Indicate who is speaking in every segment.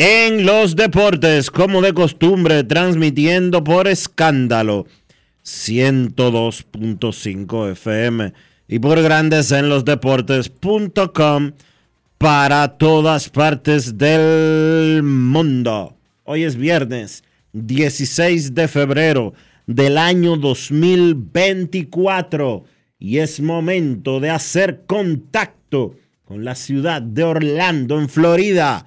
Speaker 1: en los Deportes, como de costumbre, transmitiendo por escándalo 102.5 FM y por Grandes en los Deportes.com para todas partes del mundo. Hoy es viernes 16 de febrero del año 2024 y es momento de hacer contacto con la ciudad de Orlando, en Florida,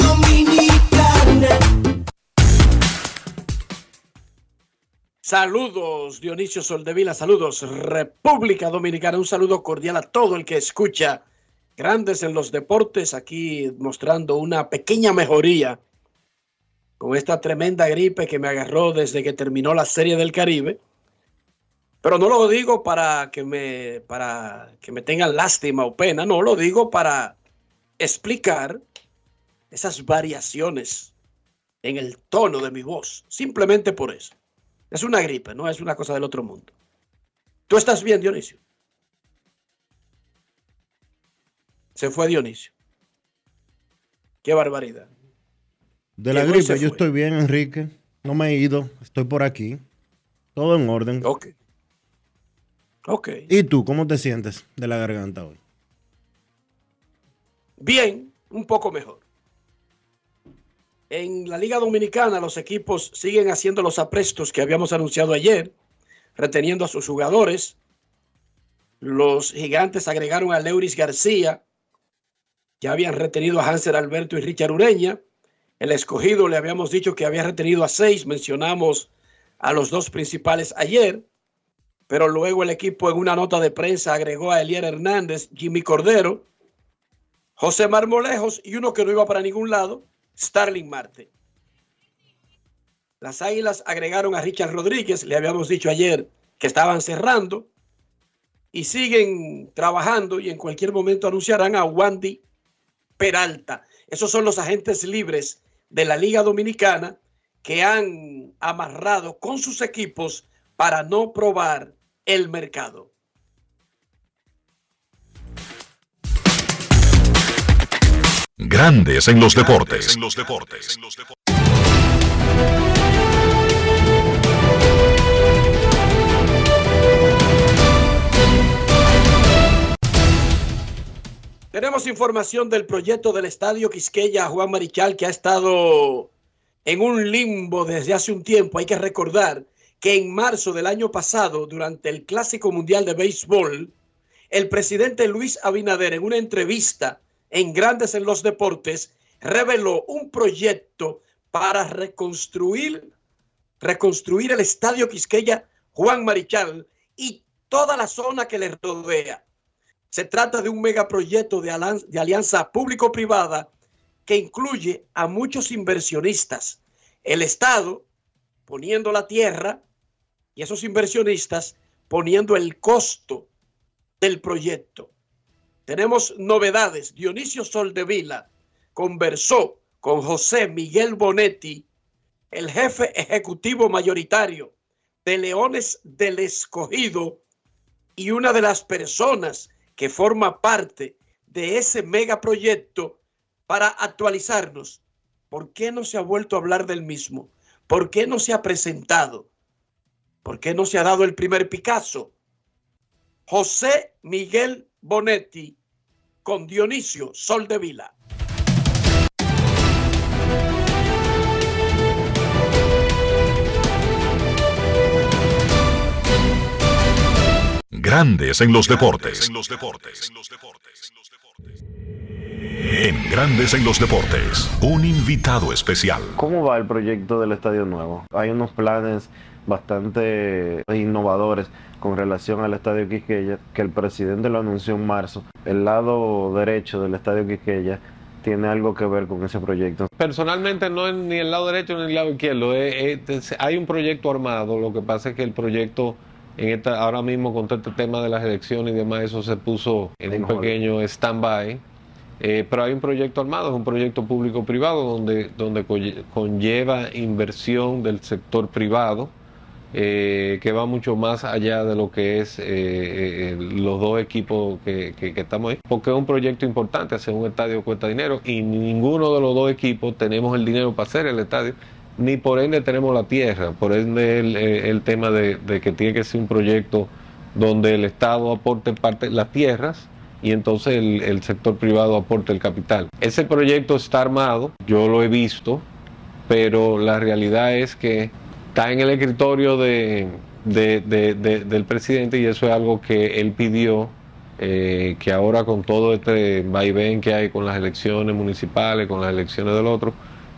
Speaker 2: Saludos, Dionisio Soldevila, saludos, República Dominicana, un saludo cordial a todo el que escucha Grandes en los Deportes, aquí mostrando una pequeña mejoría con esta tremenda gripe que me agarró desde que terminó la Serie del Caribe. Pero no lo digo para que me, para que me tengan lástima o pena, no, lo digo para explicar esas variaciones en el tono de mi voz, simplemente por eso. Es una gripe, no es una cosa del otro mundo. ¿Tú estás bien, Dionisio? Se fue Dionisio. Qué barbaridad.
Speaker 1: De la
Speaker 2: Llegó
Speaker 1: gripe, yo estoy bien, Enrique. No me he ido, estoy por aquí. Todo en orden.
Speaker 2: Ok. Ok.
Speaker 1: ¿Y tú, cómo te sientes de la garganta hoy?
Speaker 2: Bien, un poco mejor. En la Liga Dominicana los equipos siguen haciendo los aprestos que habíamos anunciado ayer, reteniendo a sus jugadores. Los gigantes agregaron a Leuris García, ya habían retenido a Hanser Alberto y Richard Ureña. El escogido le habíamos dicho que había retenido a seis, mencionamos a los dos principales ayer, pero luego el equipo en una nota de prensa agregó a Elier Hernández, Jimmy Cordero, José Marmolejos y uno que no iba para ningún lado, Starling Marte. Las Águilas agregaron a Richard Rodríguez, le habíamos dicho ayer que estaban cerrando y siguen trabajando y en cualquier momento anunciarán a Wandy Peralta. Esos son los agentes libres de la Liga Dominicana que han amarrado con sus equipos para no probar el mercado.
Speaker 3: Grandes en los deportes.
Speaker 2: Tenemos información del proyecto del Estadio Quisqueya Juan Marichal que ha estado en un limbo desde hace un tiempo. Hay que recordar que en marzo del año pasado, durante el Clásico Mundial de Béisbol, el presidente Luis Abinader en una entrevista en Grandes en los Deportes reveló un proyecto para reconstruir, reconstruir el Estadio Quisqueya Juan Marichal y toda la zona que le rodea. Se trata de un megaproyecto de, de alianza público-privada que incluye a muchos inversionistas. El Estado poniendo la tierra y esos inversionistas poniendo el costo del proyecto. Tenemos novedades. Dionisio Soldevila conversó con José Miguel Bonetti, el jefe ejecutivo mayoritario de Leones del Escogido y una de las personas que forma parte de ese megaproyecto para actualizarnos. ¿Por qué no se ha vuelto a hablar del mismo? ¿Por qué no se ha presentado? ¿Por qué no se ha dado el primer Picasso? José Miguel Bonetti con Dionisio Sol de Vila.
Speaker 3: Grandes en los deportes. En Grandes en los deportes, un invitado especial.
Speaker 4: ¿Cómo va el proyecto del Estadio Nuevo? Hay unos planes bastante innovadores con relación al Estadio Quisqueya, que el presidente lo anunció en marzo. El lado derecho del Estadio Quisqueya tiene algo que ver con ese proyecto.
Speaker 5: Personalmente no es ni el lado derecho ni el lado izquierdo. hay un proyecto armado, lo que pasa es que el proyecto en esta, ahora mismo con todo este tema de las elecciones y demás, eso se puso en un pequeño stand-by. Eh, pero hay un proyecto armado, es un proyecto público-privado donde, donde conlleva inversión del sector privado eh, que va mucho más allá de lo que es eh, eh, los dos equipos que, estamos ahí, porque es un proyecto importante, hacer un estadio cuesta dinero y ninguno de los dos equipos tenemos el dinero para hacer el estadio, ni por ende tenemos la tierra, por ende el, tema de, que tiene que ser un proyecto donde el Estado aporte parte las tierras y entonces el, el sector privado aporte el capital. Ese proyecto está armado, yo lo he visto, pero la realidad es que está en el escritorio de, del presidente y eso es algo que él pidió eh, que ahora con todo este vaivén que hay con las elecciones municipales, con las elecciones del otro,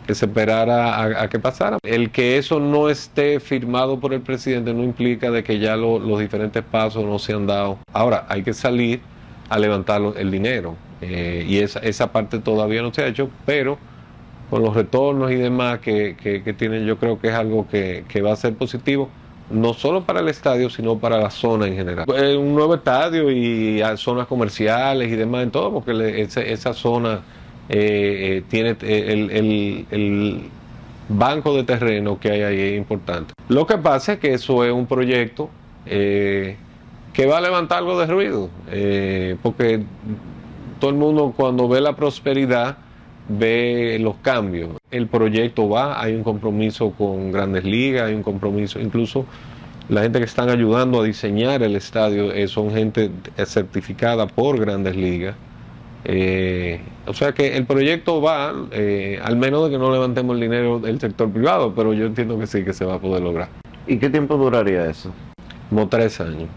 Speaker 5: que se esperara a, que pasara. El que eso no esté firmado por el presidente no implica de que ya los diferentes pasos no se han dado. Ahora, hay que salir a levantar el dinero eh, y esa, esa parte todavía no se ha hecho, pero con los retornos y demás que, que, tienen, yo creo que es algo que, va a ser positivo, no solo para el estadio, sino para la zona en general. Un nuevo estadio y zonas comerciales y demás en todo, porque esa, zona eh, eh, tiene eh, el, banco de terreno que hay ahí es importante. Lo que pasa es que eso es un proyecto que va a levantar algo de ruido, porque todo el mundo cuando ve la prosperidad, ve los cambios. El proyecto va, hay un compromiso con grandes ligas, hay un compromiso, incluso la gente que están ayudando a diseñar el estadio eh, son gente certificada por grandes ligas. Eh, o sea que el proyecto va, eh, al menos de que no levantemos el dinero del sector privado, pero yo entiendo que sí, que se va a poder lograr.
Speaker 4: ¿Y qué tiempo duraría eso?
Speaker 5: Como tres años.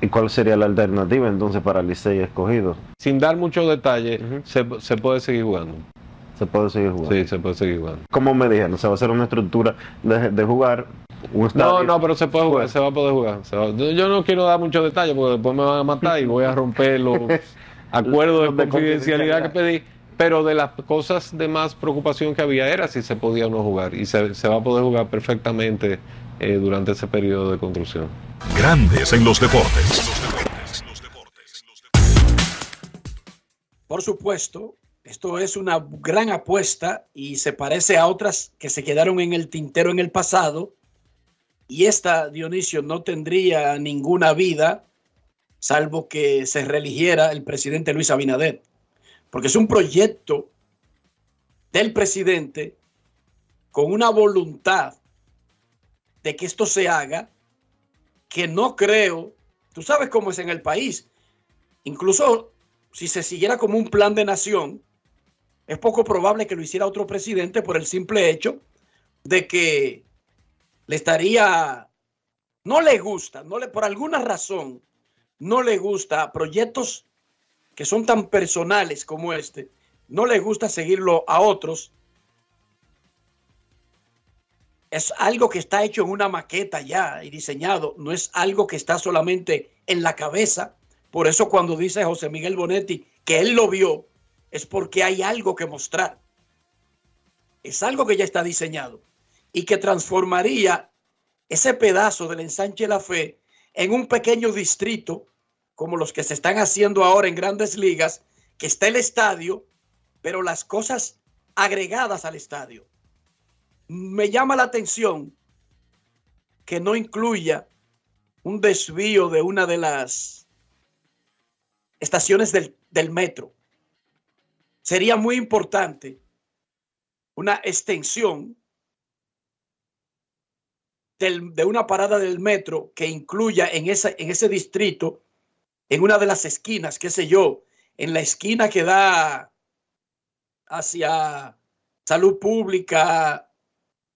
Speaker 4: ¿Y cuál sería la alternativa entonces para el Licey escogido?
Speaker 5: Sin dar muchos detalles, se, se puede seguir jugando.
Speaker 4: Se puede seguir jugando.
Speaker 5: Sí, se puede seguir jugando.
Speaker 4: Como me dijeron, se va a hacer una estructura de, jugar.
Speaker 5: no, no, pero se puede jugar, se va a poder jugar. yo no quiero dar muchos detalles porque después me van a matar y voy a romper los acuerdos de confidencialidad que pedí. Pero de las cosas de más preocupación que había era si se podía o no jugar. Y se, va a poder jugar perfectamente eh, durante ese periodo de construcción.
Speaker 3: Grandes en los deportes.
Speaker 2: Por supuesto, esto es una gran apuesta y se parece a otras que se quedaron en el tintero en el pasado. Y esta, Dionisio, no tendría ninguna vida salvo que se religiera el presidente Luis Abinader. Porque es un proyecto del presidente con una voluntad de que esto se haga que no creo, tú sabes cómo es en el país, incluso si se siguiera como un plan de nación, es poco probable que lo hiciera otro presidente por el simple hecho de que le estaría no le gusta, no le, por alguna razón, no le gusta proyectos que son tan personales como este, no le gusta seguirlo a otros. Es algo que está hecho en una maqueta ya y diseñado, no es algo que está solamente en la cabeza. Por eso cuando dice José Miguel Bonetti que él lo vio, es porque hay algo que mostrar. Es algo que ya está diseñado y que transformaría ese pedazo del ensanche La Fe en un pequeño distrito, como los que se están haciendo ahora en grandes ligas, que está el estadio, pero las cosas agregadas al estadio. Me llama la atención que no incluya un desvío de una de las estaciones del, del metro. Sería muy importante una extensión de una parada del metro que incluya en, esa, en ese distrito, en una de las esquinas, qué sé yo, en la esquina que da hacia salud pública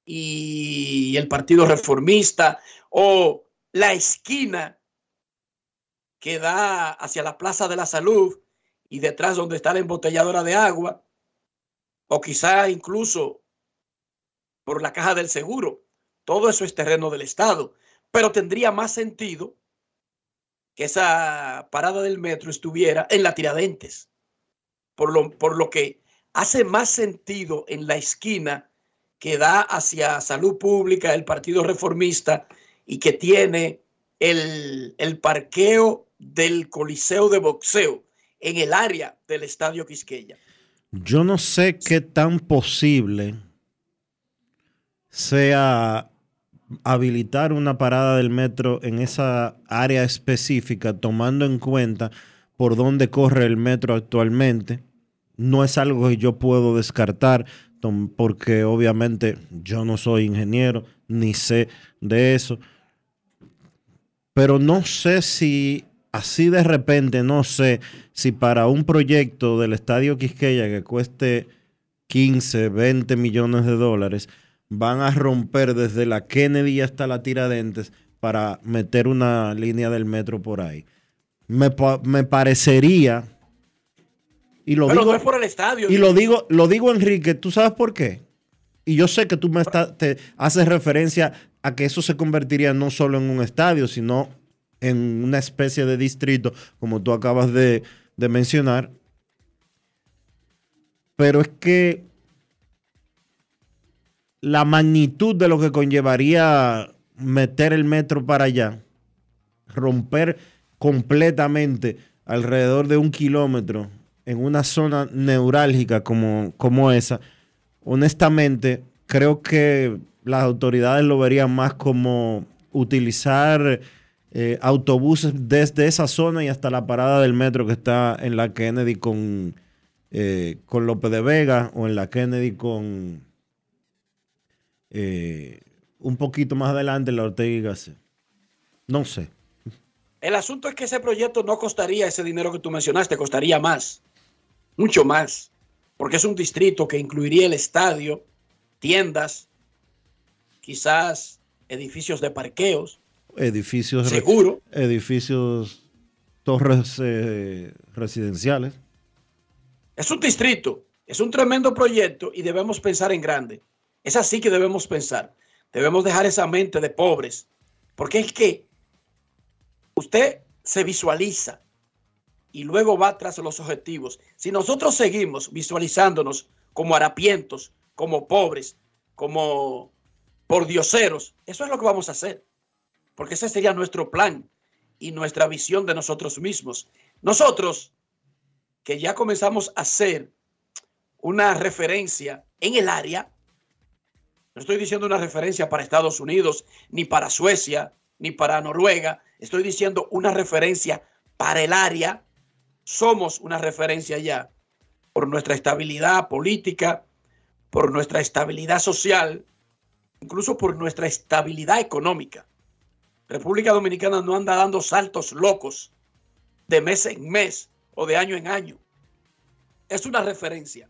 Speaker 2: y el Partido Reformista, o la esquina que da hacia la Plaza de la Salud y detrás donde está la embotelladora de agua, o quizá incluso por la caja del seguro. Todo eso es terreno del Estado, pero tendría más sentido que esa parada del metro estuviera en la Tiradentes, por lo, por lo que hace más sentido en la esquina que da hacia salud pública, el Partido Reformista y que tiene el, el parqueo del Coliseo de Boxeo en el área del Estadio Quisqueya.
Speaker 1: Yo no sé qué tan posible sea habilitar una parada del metro en esa área específica, tomando en cuenta por dónde corre el metro actualmente, no es algo que yo puedo descartar, porque obviamente yo no soy ingeniero, ni sé de eso. Pero no sé si así de repente, no sé si para un proyecto del Estadio Quisqueya que cueste 15, 20 millones de dólares, van a romper desde la Kennedy hasta la Tiradentes para meter una línea del metro por ahí. Me, parecería. Y lo digo,
Speaker 2: por el estadio.
Speaker 1: Y lo digo, lo digo, Enrique, ¿tú sabes por qué? Y yo sé que tú me te haces referencia a que eso se convertiría no solo en un estadio, sino en una especie de distrito, como tú acabas de, mencionar. Pero es que la magnitud de lo que conllevaría meter el metro para allá, romper completamente alrededor de un kilómetro en una zona neurálgica como, como esa, honestamente creo que las autoridades lo verían más como utilizar eh, autobuses desde esa zona y hasta la parada del metro que está en la Kennedy con, eh, con López de Vega o en la Kennedy con eh, un poquito más adelante la Ortega y No sé.
Speaker 2: El asunto es que ese proyecto no costaría ese dinero que tú mencionaste, costaría más, mucho más, porque es un distrito que incluiría el estadio, tiendas, quizás edificios de parqueos,
Speaker 1: edificios
Speaker 2: seguro,
Speaker 1: edificios, torres eh, residenciales.
Speaker 2: Es un distrito, es un tremendo proyecto y debemos pensar en grande. Es así que debemos pensar. Debemos dejar esa mente de pobres. Porque es que usted se visualiza y luego va tras los objetivos. Si nosotros seguimos visualizándonos como harapientos, como pobres, como pordioseros, eso es lo que vamos a hacer. Porque ese sería nuestro plan y nuestra visión de nosotros mismos. Nosotros, que ya comenzamos a hacer una referencia en el área, no estoy diciendo una referencia para Estados Unidos, ni para Suecia, ni para Noruega. Estoy diciendo una referencia para el área. Somos una referencia ya por nuestra estabilidad política, por nuestra estabilidad social, incluso por nuestra estabilidad económica. República Dominicana no anda dando saltos locos de mes en mes o de año en año. Es una referencia.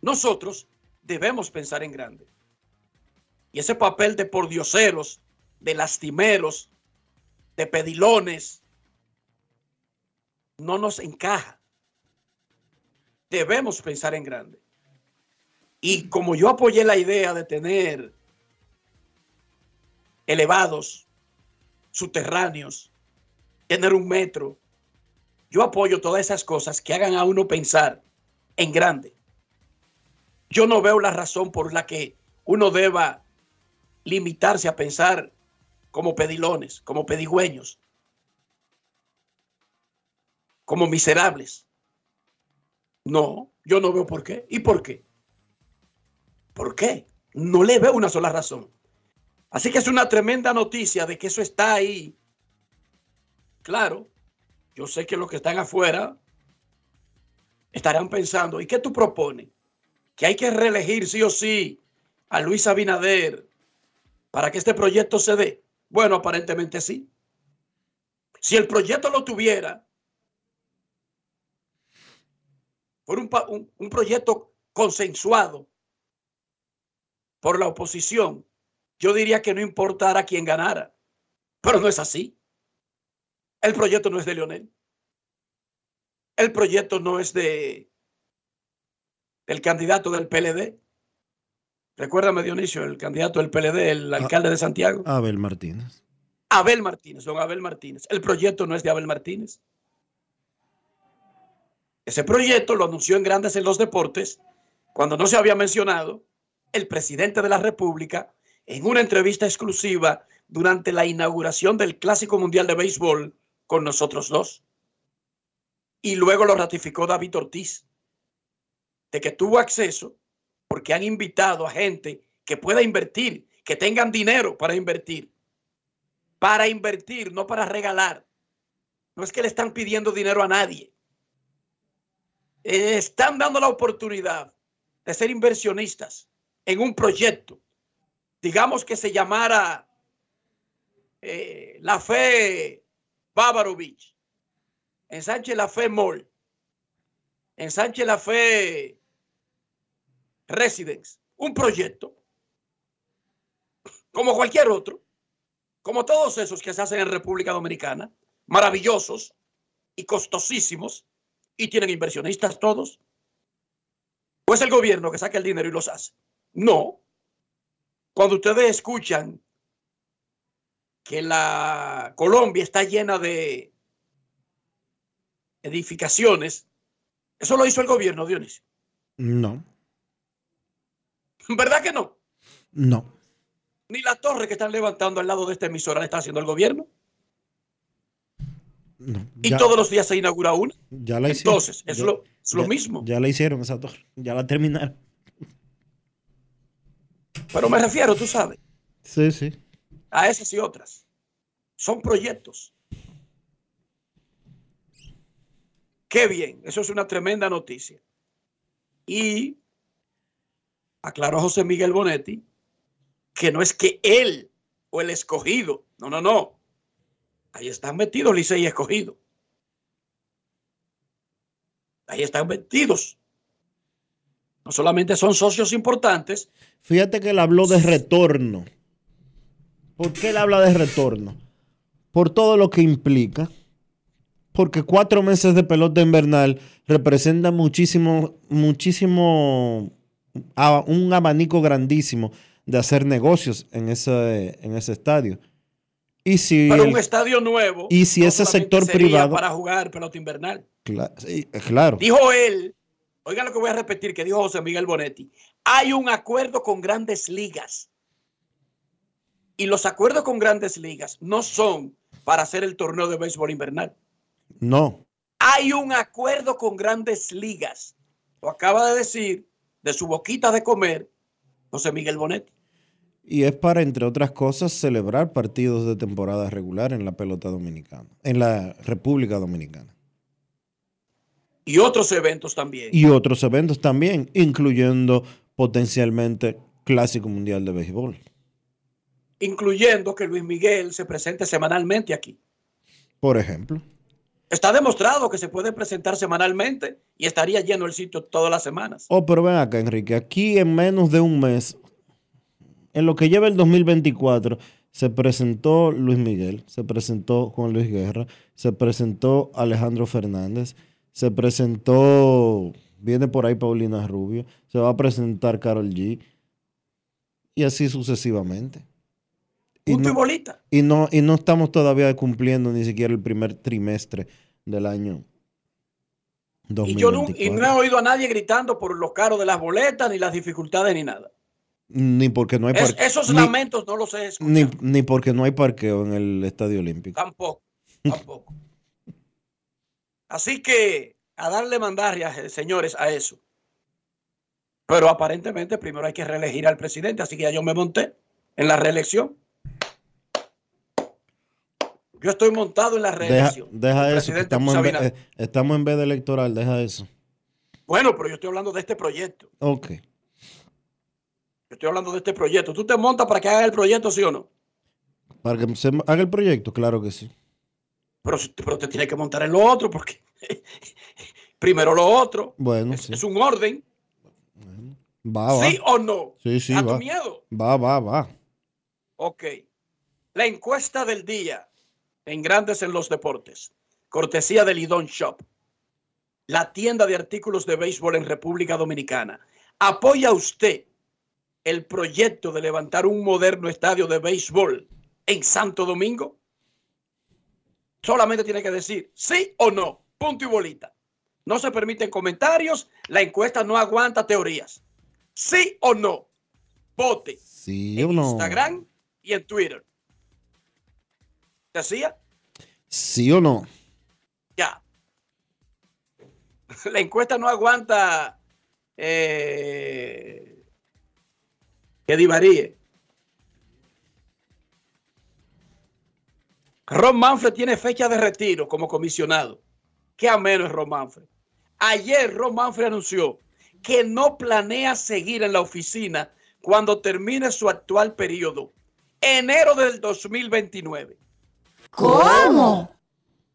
Speaker 2: Nosotros debemos pensar en grande. Y ese papel de pordioseros, de lastimeros, de pedilones, no nos encaja. Debemos pensar en grande. Y como yo apoyé la idea de tener elevados, subterráneos, tener un metro, yo apoyo todas esas cosas que hagan a uno pensar en grande. Yo no veo la razón por la que uno deba limitarse a pensar como pedilones, como pedigüeños, como miserables. No, yo no veo por qué. ¿Y por qué? ¿Por qué? No le veo una sola razón. Así que es una tremenda noticia de que eso está ahí. Claro, yo sé que los que están afuera estarán pensando, ¿y qué tú propones? Que hay que reelegir sí o sí a Luis Abinader para que este proyecto se dé. Bueno, aparentemente sí. Si el proyecto lo tuviera, por un, un, un proyecto consensuado por la oposición, yo diría que no importara quién ganara. Pero no es así. El proyecto no es de Leonel. El proyecto no es de el candidato del PLD. Recuérdame, Dionisio, el candidato del PLD, el alcalde de Santiago.
Speaker 1: Abel Martínez.
Speaker 2: Abel Martínez, don Abel Martínez. El proyecto no es de Abel Martínez. Ese proyecto lo anunció en Grandes en los Deportes cuando no se había mencionado el presidente de la República en una entrevista exclusiva durante la inauguración del Clásico Mundial de Béisbol con nosotros dos. Y luego lo ratificó David Ortiz, de que tuvo acceso porque han invitado a gente que pueda invertir, que tengan dinero para invertir. Para invertir, no para regalar. No es que le están pidiendo dinero a nadie. Están dando la oportunidad de ser inversionistas en un proyecto, digamos que se llamara eh, La Fe Beach, en La Fe Mall, en La Fe Residence, un proyecto, como cualquier otro, como todos esos que se hacen en República Dominicana, maravillosos y costosísimos, y tienen inversionistas todos. ¿O es el gobierno que saca el dinero y los hace? No. Cuando ustedes escuchan que la Colombia está llena de edificaciones, eso lo hizo el gobierno, Dionisio.
Speaker 1: No.
Speaker 2: ¿Verdad que no?
Speaker 1: No.
Speaker 2: Ni la torre que están levantando al lado de esta emisora la está haciendo el gobierno.
Speaker 1: no.
Speaker 2: Y
Speaker 1: Ya-
Speaker 2: todos los días se inaugura una.
Speaker 1: ya la hicieron.
Speaker 2: Entonces, es
Speaker 1: Ya-
Speaker 2: lo, es lo mismo.
Speaker 1: Ya la hicieron esa torre. Ya la terminaron.
Speaker 2: Pero me refiero, tú sabes,
Speaker 1: Sí, sí.
Speaker 2: a esas y otras. Son proyectos. Qué bien, eso es una tremenda noticia. Y aclaró José Miguel Bonetti que no es que él o el escogido, no, no, no. Ahí están metidos Licey y escogido. Ahí están metidos. No solamente son socios importantes,
Speaker 1: Fíjate que él habló de retorno. ¿Por qué él habla de retorno? Por todo lo que implica. Porque cuatro meses de pelota invernal representa muchísimo, muchísimo, un abanico grandísimo de hacer negocios en ese, en ese estadio. Y si, el-
Speaker 2: un estadio nuevo.
Speaker 1: y si
Speaker 2: no
Speaker 1: ese sector privado-
Speaker 2: Para jugar pelota invernal.
Speaker 1: Claro,
Speaker 2: Dijo él, oigan lo que voy a repetir, que dijo José Miguel Bonetti. Hay un acuerdo con grandes ligas. Y los acuerdos con grandes ligas no son para hacer el torneo de béisbol invernal.
Speaker 1: no,
Speaker 2: Hay un acuerdo con grandes ligas. Lo acaba de decir de su boquita de comer José Miguel Bonetti.
Speaker 1: y es para, entre otras cosas, celebrar partidos de temporada regular en la pelota dominicana, en la República Dominicana.
Speaker 2: Y otros eventos también.
Speaker 1: y otros eventos también, incluyendo potencialmente Clásico Mundial de Béisbol.
Speaker 2: incluyendo que Luis Miguel se presente semanalmente aquí.
Speaker 1: Por ejemplo.
Speaker 2: Está demostrado que se puede presentar semanalmente y estaría lleno el sitio todas las semanas.
Speaker 1: Oh, pero ven acá, Enrique, aquí en menos de un mes, en lo que lleva el 2024, se presentó Luis Miguel, se presentó Juan Luis Guerra, se presentó Alejandro Fernández, se presentó, viene por ahí Paulina Rubio, se va a presentar Carol G. Y así sucesivamente.
Speaker 2: Y
Speaker 1: no,
Speaker 2: bolita.
Speaker 1: Y no, y no estamos todavía cumpliendo ni siquiera el primer trimestre del año. 2024. Y yo
Speaker 2: no, y no he oído a nadie gritando por los caros de las boletas, ni las dificultades, ni nada.
Speaker 1: Ni porque no hay
Speaker 2: parqueo. esos lamentos no los he
Speaker 1: escuchado. Ni, ni, porque no hay parqueo en el Estadio Olímpico.
Speaker 2: Tampoco, tampoco. Así que a darle mandarrias, eh, señores, a eso. Pero aparentemente primero hay que reelegir al presidente, así que ya yo me monté en la reelección. Yo estoy montado en la reelección.
Speaker 1: Deja, eso, estamos en, vez, eh, estamos en vez de electoral, deja eso.
Speaker 2: Bueno, pero yo estoy hablando de este proyecto.
Speaker 1: Ok
Speaker 2: estoy hablando de este proyecto. ¿Tú te montas para que haga el proyecto, sí o no?
Speaker 1: Para que se haga el proyecto, claro que sí.
Speaker 2: Pero, pero te tienes que montar en lo otro, porque primero lo otro.
Speaker 1: Bueno,
Speaker 2: es, es un orden.
Speaker 1: Va, va.
Speaker 2: ¿Sí o no?
Speaker 1: Sí, sí.
Speaker 2: ¿A tu miedo?
Speaker 1: Va, va, va.
Speaker 2: Ok. La encuesta del día en Grandes en los Deportes. Cortesía del Lidón Shop. La tienda de artículos de béisbol en República Dominicana. ¿Apoya usted el proyecto de levantar un moderno estadio de béisbol en Santo Domingo? Solamente tiene que decir sí o no, punto y bolita. No se permiten comentarios, la encuesta no aguanta teorías. Sí o no, vote
Speaker 1: sí
Speaker 2: en
Speaker 1: o no.
Speaker 2: Instagram y en Twitter. ¿Decía?
Speaker 1: Sí o no.
Speaker 2: Ya. La encuesta no aguanta eh, que divaríe. Ron Manfred tiene fecha de retiro como comisionado. Qué ameno es Ron Manfred. Ayer Ron Manfred anunció que no planea seguir en la oficina cuando termine su actual periodo, enero del 2029.
Speaker 6: ¿Cómo?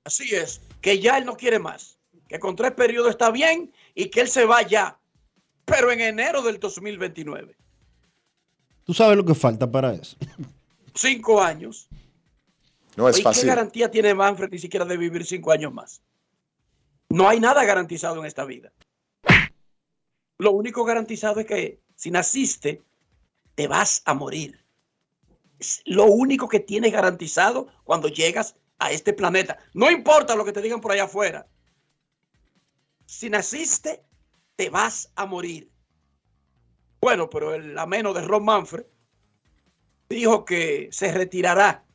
Speaker 2: Así es, que ya él no quiere más, que con tres periodos está bien y que él se va ya, pero en enero del 2029.
Speaker 1: Tú sabes lo que falta para eso.
Speaker 2: Cinco años.
Speaker 7: No es fácil.
Speaker 2: ¿Qué garantía tiene Manfred ni siquiera de vivir cinco años más? No hay nada garantizado en esta vida. Lo único garantizado es que si naciste, te vas a morir. Es lo único que tienes garantizado cuando llegas a este planeta. No importa lo que te digan por allá afuera. Si naciste, te vas a morir. Bueno, pero el ameno de Ron Manfred dijo que se retirará.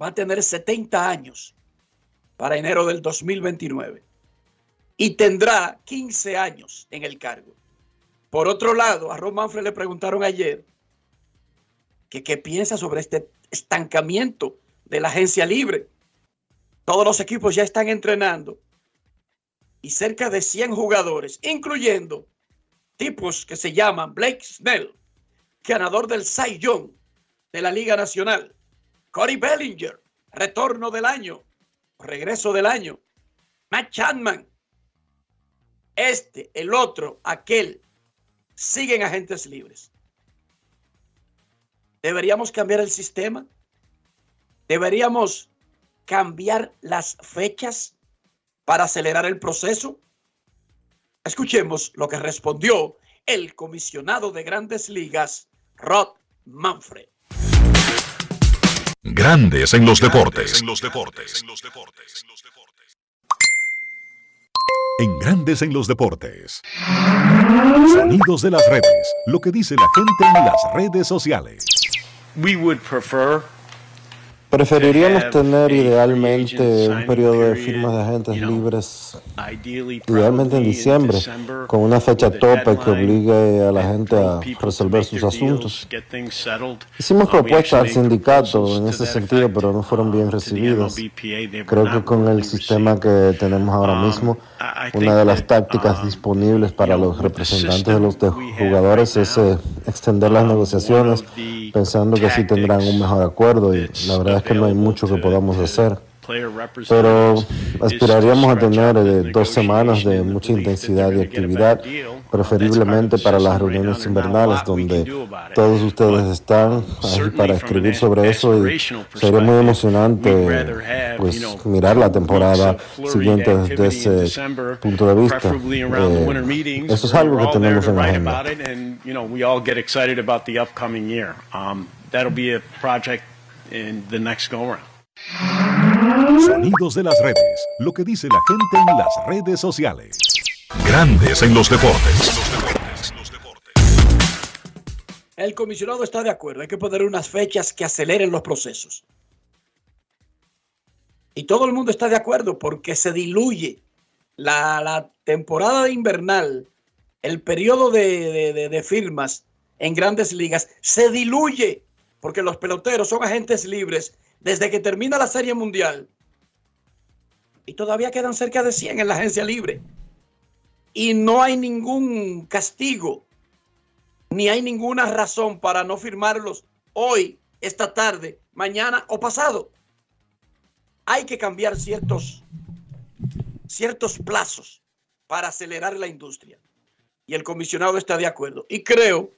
Speaker 2: Va a tener 70 años para enero del 2029 y tendrá 15 años en el cargo. Por otro lado, a Ron Manfred le preguntaron ayer que qué piensa sobre este estancamiento de la agencia libre. Todos los equipos ya están entrenando y cerca de 100 jugadores, incluyendo tipos que se llaman Blake Snell, ganador del Cy Young de la Liga Nacional, Corey Bellinger, retorno del año, regreso del año, Matt Chapman, este, el otro, aquel, siguen agentes libres. ¿Deberíamos cambiar el sistema? ¿Deberíamos cambiar las fechas para acelerar el proceso? Escuchemos lo que respondió el comisionado de grandes ligas, Rod Manfred.
Speaker 3: Grandes en los deportes. En los deportes. En Grandes en los deportes. Sonidos de las redes. Lo que dice la gente en las redes sociales.
Speaker 8: We would prefer
Speaker 4: Preferiríamos tener idealmente un periodo de firmas de agentes libres, idealmente en diciembre, con una fecha tope que obligue a la gente a resolver sus asuntos. Hicimos propuestas al sindicato en ese sentido, pero no fueron bien recibidas. Creo que con el sistema que tenemos ahora mismo, una de las tácticas disponibles para los representantes de los jugadores es eh, extender las negociaciones pensando que así tendrán un mejor acuerdo y la verdad es que no hay mucho que podamos hacer. Pero aspiraríamos a tener eh, dos semanas de mucha intensidad y actividad, preferiblemente para las reuniones invernales donde todos ustedes están ahí para escribir sobre eso y sería muy emocionante pues mirar la temporada siguiente desde ese punto de vista. Eh, eso es algo que tenemos en la agenda.
Speaker 3: Sonidos de las redes. Lo que dice la gente en las redes sociales. Grandes en los deportes.
Speaker 2: El comisionado está de acuerdo. Hay que poner unas fechas que aceleren los procesos. Y todo el mundo está de acuerdo porque se diluye la, temporada invernal, el periodo de, de firmas en grandes ligas, se diluye porque los peloteros son agentes libres desde que termina la Serie Mundial. Y todavía quedan cerca de 100 en la agencia libre. Y no hay ningún castigo, ni hay ninguna razón para no firmarlos hoy, esta tarde, mañana o pasado. Hay que cambiar ciertos, ciertos plazos para acelerar la industria. Y el comisionado está de acuerdo. Y creo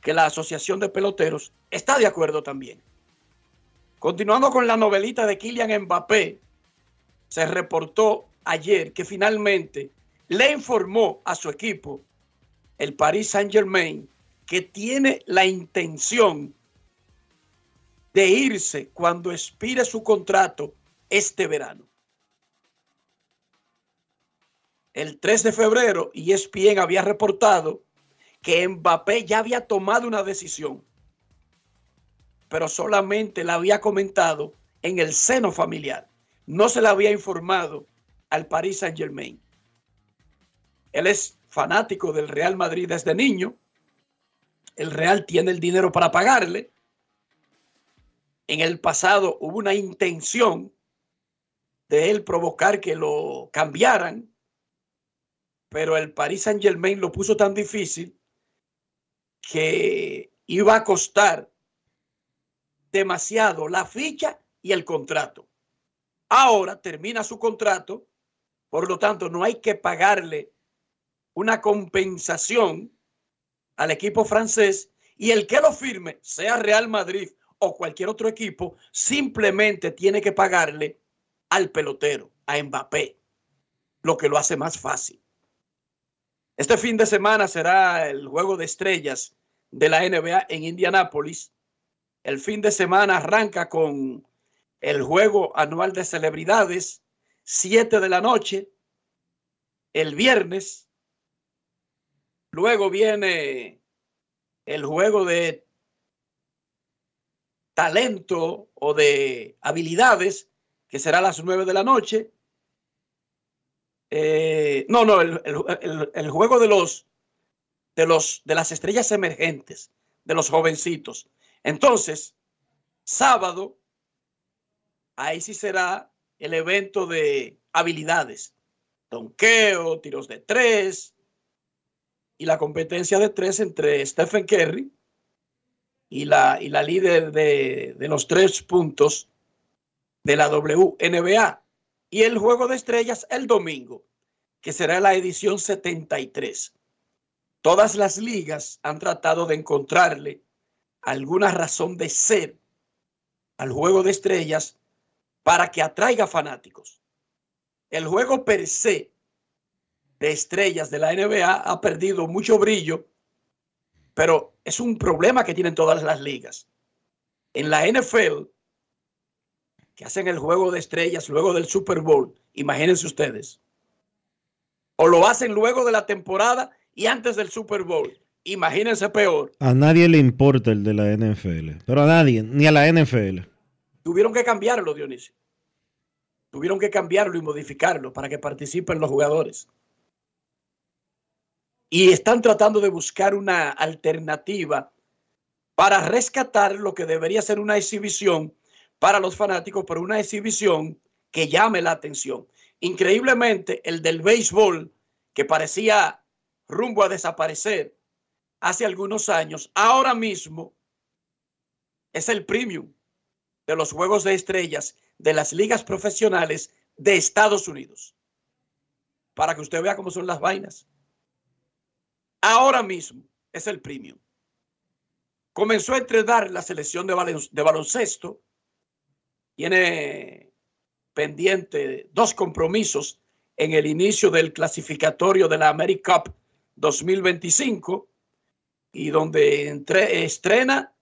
Speaker 2: que la Asociación de Peloteros está de acuerdo también. Continuando con la novelita de Kylian Mbappé, se reportó ayer que finalmente le informó a su equipo, el Paris Saint Germain, que tiene la intención de irse cuando expire su contrato este verano. El 3 de febrero, ESPN había reportado que Mbappé ya había tomado una decisión pero solamente la había comentado en el seno familiar. No se la había informado al Paris Saint Germain. Él es fanático del Real Madrid desde niño. El Real tiene el dinero para pagarle. En el pasado hubo una intención de él provocar que lo cambiaran, pero el Paris Saint Germain lo puso tan difícil que iba a costar demasiado la ficha y el contrato. Ahora termina su contrato, por lo tanto no hay que pagarle una compensación al equipo francés y el que lo firme, sea Real Madrid o cualquier otro equipo, simplemente tiene que pagarle al pelotero, a Mbappé, lo que lo hace más fácil. Este fin de semana será el juego de estrellas de la NBA en Indianápolis el fin de semana arranca con el juego anual de celebridades, 7 de la noche, el viernes. Luego viene el juego de talento o de habilidades, que será a las 9 de la noche. Eh, no, no, el, el, juego de los, de los de las estrellas emergentes, de los jovencitos. Entonces, sábado, ahí sí será el evento de habilidades. Donqueo, tiros de tres y la competencia de tres entre Stephen Curry y la, y la líder de, de los tres puntos de la WNBA. Y el juego de estrellas el domingo, que será la edición 73. Todas las ligas han tratado de encontrarle alguna razón de ser al juego de estrellas para que atraiga fanáticos. El juego per se de estrellas de la NBA ha perdido mucho brillo, pero es un problema que tienen todas las ligas. En la NFL, que hacen el juego de estrellas luego del Super Bowl, imagínense ustedes. O lo hacen luego de la temporada y antes del Super Bowl. Imagínense peor.
Speaker 1: A nadie le importa el de la NFL, pero a nadie, ni a la NFL.
Speaker 2: Tuvieron que cambiarlo, Dionisio. Tuvieron que cambiarlo y modificarlo para que participen los jugadores. Y están tratando de buscar una alternativa para rescatar lo que debería ser una exhibición para los fanáticos, pero una exhibición que llame la atención. Increíblemente, el del béisbol, que parecía rumbo a desaparecer, hace algunos años, ahora mismo es el premium de los Juegos de Estrellas de las ligas profesionales de Estados Unidos. Para que usted vea cómo son las vainas. Ahora mismo es el premium. Comenzó a entrenar la selección de, baloncesto. Tiene pendiente dos compromisos en el inicio del clasificatorio de la America Cup 2025 y donde entre, estrena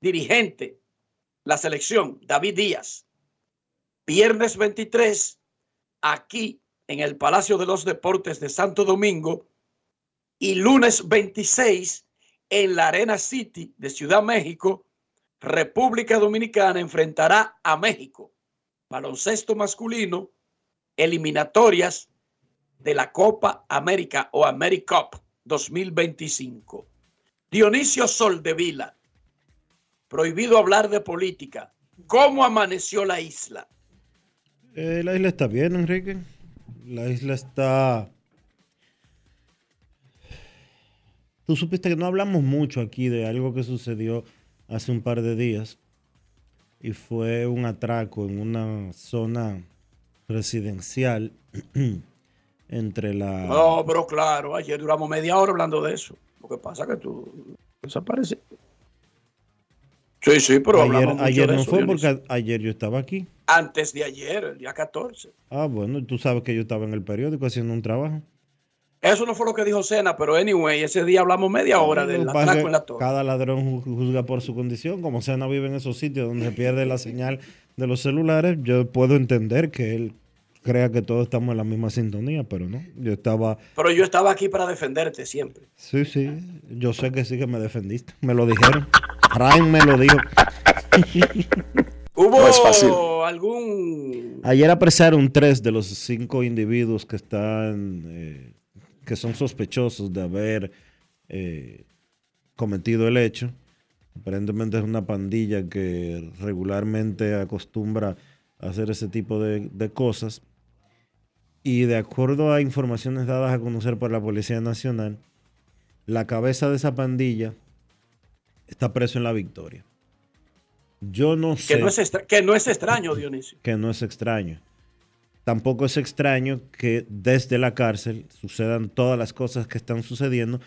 Speaker 2: dirigente la selección, David Díaz. Viernes 23, aquí en el Palacio de los Deportes de Santo Domingo y lunes 26 en la Arena City de Ciudad México, República Dominicana enfrentará a México. Baloncesto masculino, eliminatorias de la Copa América o AmeriCup 2025. Dionisio Soldevila, prohibido hablar de política. ¿Cómo amaneció la isla?
Speaker 1: Eh, la isla está bien, Enrique. La isla está... Tú supiste que no hablamos mucho aquí de algo que sucedió hace un par de días y fue un atraco en una zona residencial entre la...
Speaker 2: No, pero claro, ayer duramos media hora hablando de eso. Lo que pasa es que tú desapareciste. Sí, sí, pero
Speaker 1: ayer, ayer no fue porque ayer yo estaba aquí.
Speaker 2: Antes de ayer, el día 14.
Speaker 1: Ah, bueno, tú sabes que yo estaba en el periódico haciendo un trabajo.
Speaker 2: Eso no fue lo que dijo Sena, pero anyway, ese día hablamos media hora del atraco en la torre.
Speaker 1: Cada ladrón juzga por su condición. Como Sena vive en esos sitios donde se pierde la señal de los celulares, yo puedo entender que él crea que todos estamos en la misma sintonía, pero no. Yo estaba.
Speaker 2: Pero yo estaba aquí para defenderte siempre.
Speaker 1: Sí, sí. Yo sé que sí que me defendiste. Me lo dijeron. Ryan me lo dijo.
Speaker 2: ¿Hubo algún.
Speaker 1: Ayer apresaron tres de los cinco individuos que están. Eh, que son sospechosos de haber eh, cometido el hecho. Aparentemente es una pandilla que regularmente acostumbra a hacer ese tipo de, de cosas. Y de acuerdo a informaciones dadas a conocer por la Policía Nacional, la cabeza de esa pandilla está preso en la victoria. Yo no sé.
Speaker 2: Que no es, que no es extraño, Dionisio.
Speaker 1: Que no es extraño. Tampoco es extraño que desde la cárcel sucedan todas las cosas que están sucediendo,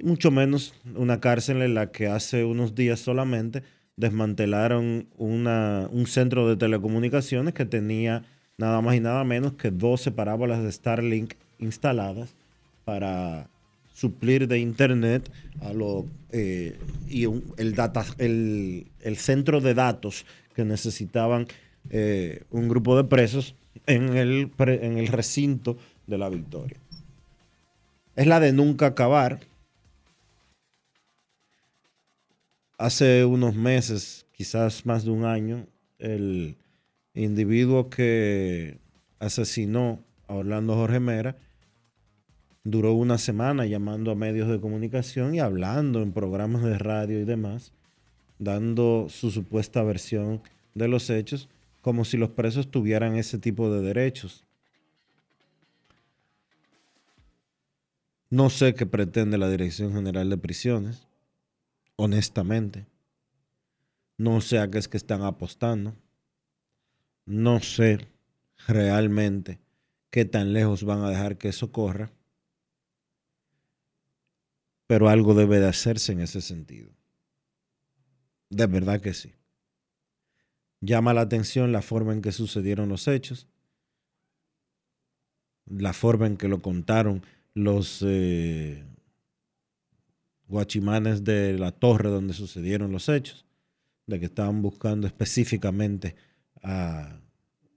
Speaker 1: mucho menos una cárcel en la que hace unos días solamente desmantelaron una, un centro de telecomunicaciones que tenía nada más y nada menos que 12 parábolas de Starlink instaladas para suplir de internet a lo, eh, y el, data, el, centro de datos que necesitaban eh, un grupo de presos en el, en el recinto de la victoria. Es la de nunca acabar. Hace unos meses, quizás más de un año, el individuo que asesinó a Orlando Jorge Mera duró una semana llamando a medios de comunicación y hablando en programas de radio y demás, dando su supuesta versión de los hechos, como si los presos tuvieran ese tipo de derechos. No sé qué pretende la Dirección General de Prisiones, honestamente. No sé a qué es que están apostando. No sé realmente qué tan lejos van a dejar que eso corra, pero algo debe de hacerse en ese sentido. De verdad que sí. Llama la atención la forma en que sucedieron los hechos, la forma en que lo contaron los eh, guachimanes de la torre donde sucedieron los hechos, de que estaban buscando específicamente a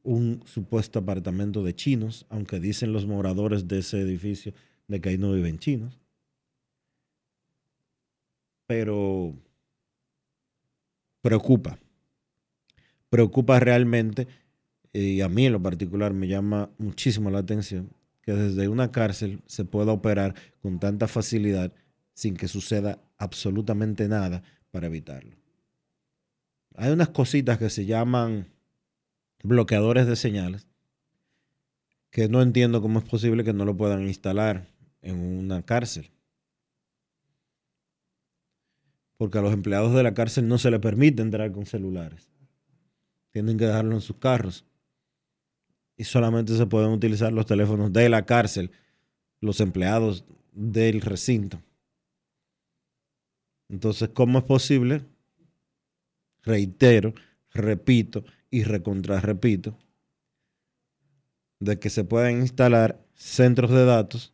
Speaker 1: un supuesto apartamento de chinos, aunque dicen los moradores de ese edificio de que ahí no viven chinos. Pero preocupa, preocupa realmente, y a mí en lo particular me llama muchísimo la atención, que desde una cárcel se pueda operar con tanta facilidad sin que suceda absolutamente nada para evitarlo. Hay unas cositas que se llaman bloqueadores de señales que no entiendo cómo es posible que no lo puedan instalar en una cárcel. Porque a los empleados de la cárcel no se les permite entrar con celulares. tienen que dejarlo en sus carros. Y solamente se pueden utilizar los teléfonos de la cárcel, los empleados del recinto. Entonces, ¿cómo es posible? Reitero, repito y recontrarrepito, de que se puedan instalar centros de datos,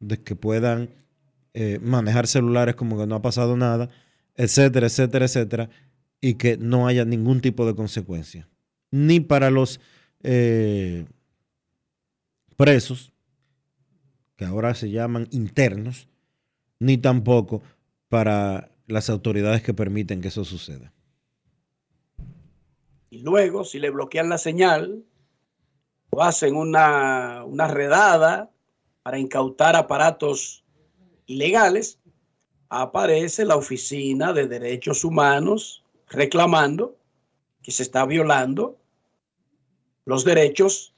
Speaker 1: de que puedan eh, manejar celulares como que no ha pasado nada, etcétera, etcétera, etcétera, y que no haya ningún tipo de consecuencia. Ni para los eh, presos, que ahora se llaman internos, ni tampoco para las autoridades que permiten que eso suceda.
Speaker 2: Y luego, si le bloquean la señal o hacen una, una redada para incautar aparatos ilegales, aparece la Oficina de Derechos Humanos reclamando que se está violando los derechos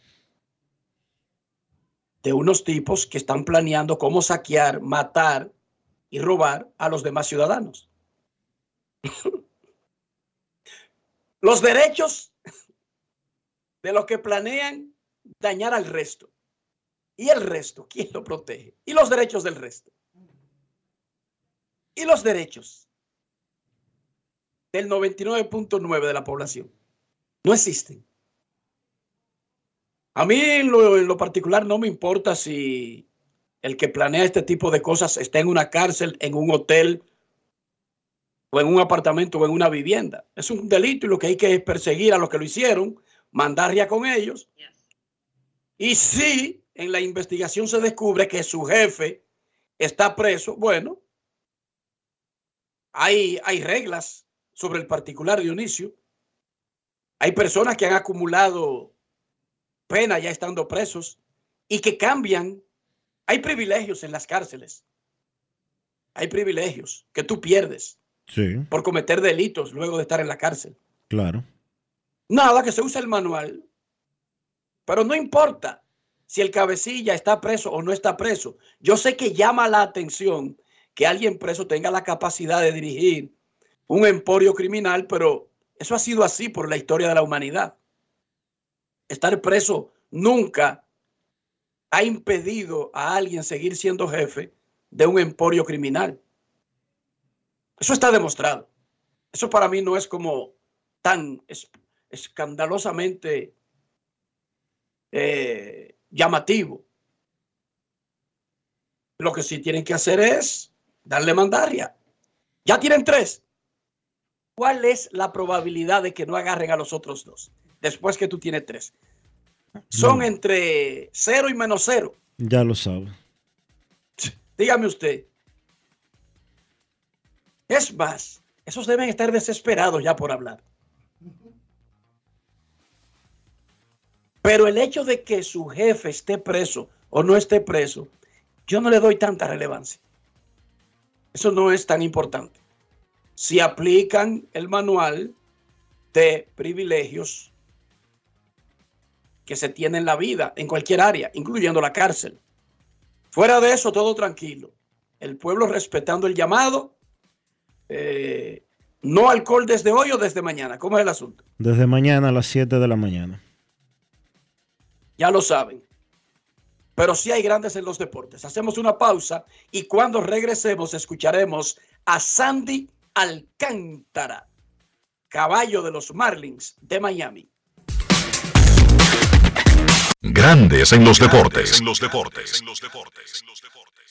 Speaker 2: de unos tipos que están planeando cómo saquear, matar y robar a los demás ciudadanos. los derechos de los que planean dañar al resto. ¿Y el resto? ¿Quién lo protege? ¿Y los derechos del resto? ¿Y los derechos del 99.9 de la población? No existen. A mí en lo, particular no me importa si el que planea este tipo de cosas está en una cárcel, en un hotel o en un apartamento o en una vivienda. Es un delito y lo que hay que es perseguir a los que lo hicieron, mandar ya con ellos. Y si en la investigación se descubre que su jefe está preso, bueno, hay, hay reglas sobre el particular Dionisio. Hay personas que han acumulado pena ya estando presos y que cambian hay privilegios en las cárceles. Hay privilegios que tú pierdes por cometer delitos luego de estar en la cárcel.
Speaker 1: Claro.
Speaker 2: Nada, que se use el manual. Pero no importa si el cabecilla está preso o no está preso. Yo sé que llama la atención que alguien preso tenga la capacidad de dirigir un emporio criminal, pero eso ha sido así por la historia de la humanidad. Estar preso nunca ha impedido a alguien seguir siendo jefe de un emporio criminal. Eso está demostrado. Eso para mí no es como tan escandalosamente eh, llamativo. Lo que sí tienen que hacer es darle mandaria. Ya tienen tres. ¿Cuál es la probabilidad de que no agarren a los otros dos después que tú tienes tres? son entre cero y menos cero.
Speaker 1: Ya lo sabe.
Speaker 2: Dígame usted. Es más, esos deben estar desesperados ya por hablar. Pero el hecho de que su jefe esté preso o no esté preso, yo no le doy tanta relevancia. Eso no es tan importante. Si aplican el manual de privilegios que se tiene en la vida, en cualquier área, incluyendo la cárcel. Fuera de eso, todo tranquilo. El pueblo respetando el llamado. Eh, no alcohol desde hoy o desde mañana. ¿Cómo es el asunto?
Speaker 1: Desde mañana a las 7 de la mañana.
Speaker 2: Ya lo saben. Pero sí hay grandes en los deportes. Hacemos una pausa y cuando regresemos escucharemos a Sandy Alcántara, caballo de los Marlins de Miami.
Speaker 3: Grandes en los deportes.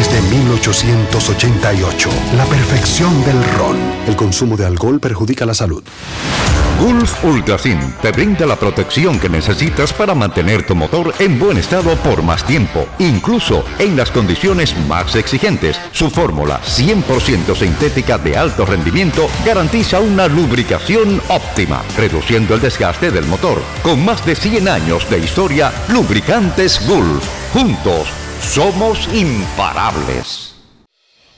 Speaker 9: desde 1888, la perfección del ron. El consumo de alcohol perjudica la salud.
Speaker 10: Gulf Ultrasin te brinda la protección que necesitas para mantener tu motor en buen estado por más tiempo, incluso en las condiciones más exigentes. Su fórmula 100% sintética de alto rendimiento garantiza una lubricación óptima, reduciendo el desgaste del motor. Con más de 100 años de historia, lubricantes Gulf. Juntos, somos imparables.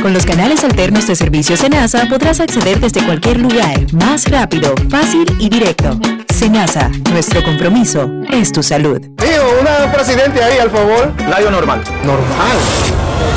Speaker 11: Con los canales alternos de servicio Senasa podrás acceder desde cualquier lugar, más rápido, fácil y directo. Senasa, nuestro compromiso es tu salud.
Speaker 12: Tío, una presidente ahí, al favor.
Speaker 13: Radio normal.
Speaker 12: Normal.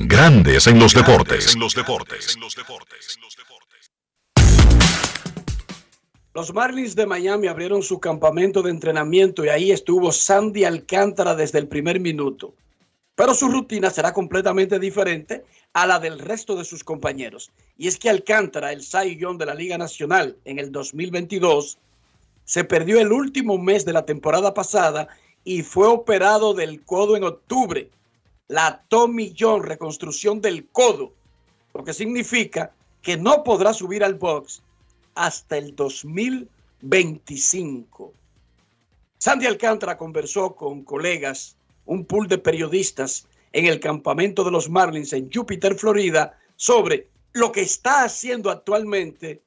Speaker 3: Grandes en los deportes. En los deportes.
Speaker 2: Los Marlins de Miami abrieron su campamento de entrenamiento y ahí estuvo Sandy Alcántara desde el primer minuto. Pero su rutina será completamente diferente a la del resto de sus compañeros. Y es que Alcántara, el Cy Young de la Liga Nacional en el 2022, se perdió el último mes de la temporada pasada y fue operado del codo en octubre. La Tommy John reconstrucción del codo, lo que significa que no podrá subir al box hasta el 2025. Sandy Alcántara conversó con colegas, un pool de periodistas en el campamento de los Marlins en Júpiter, Florida, sobre lo que está haciendo actualmente,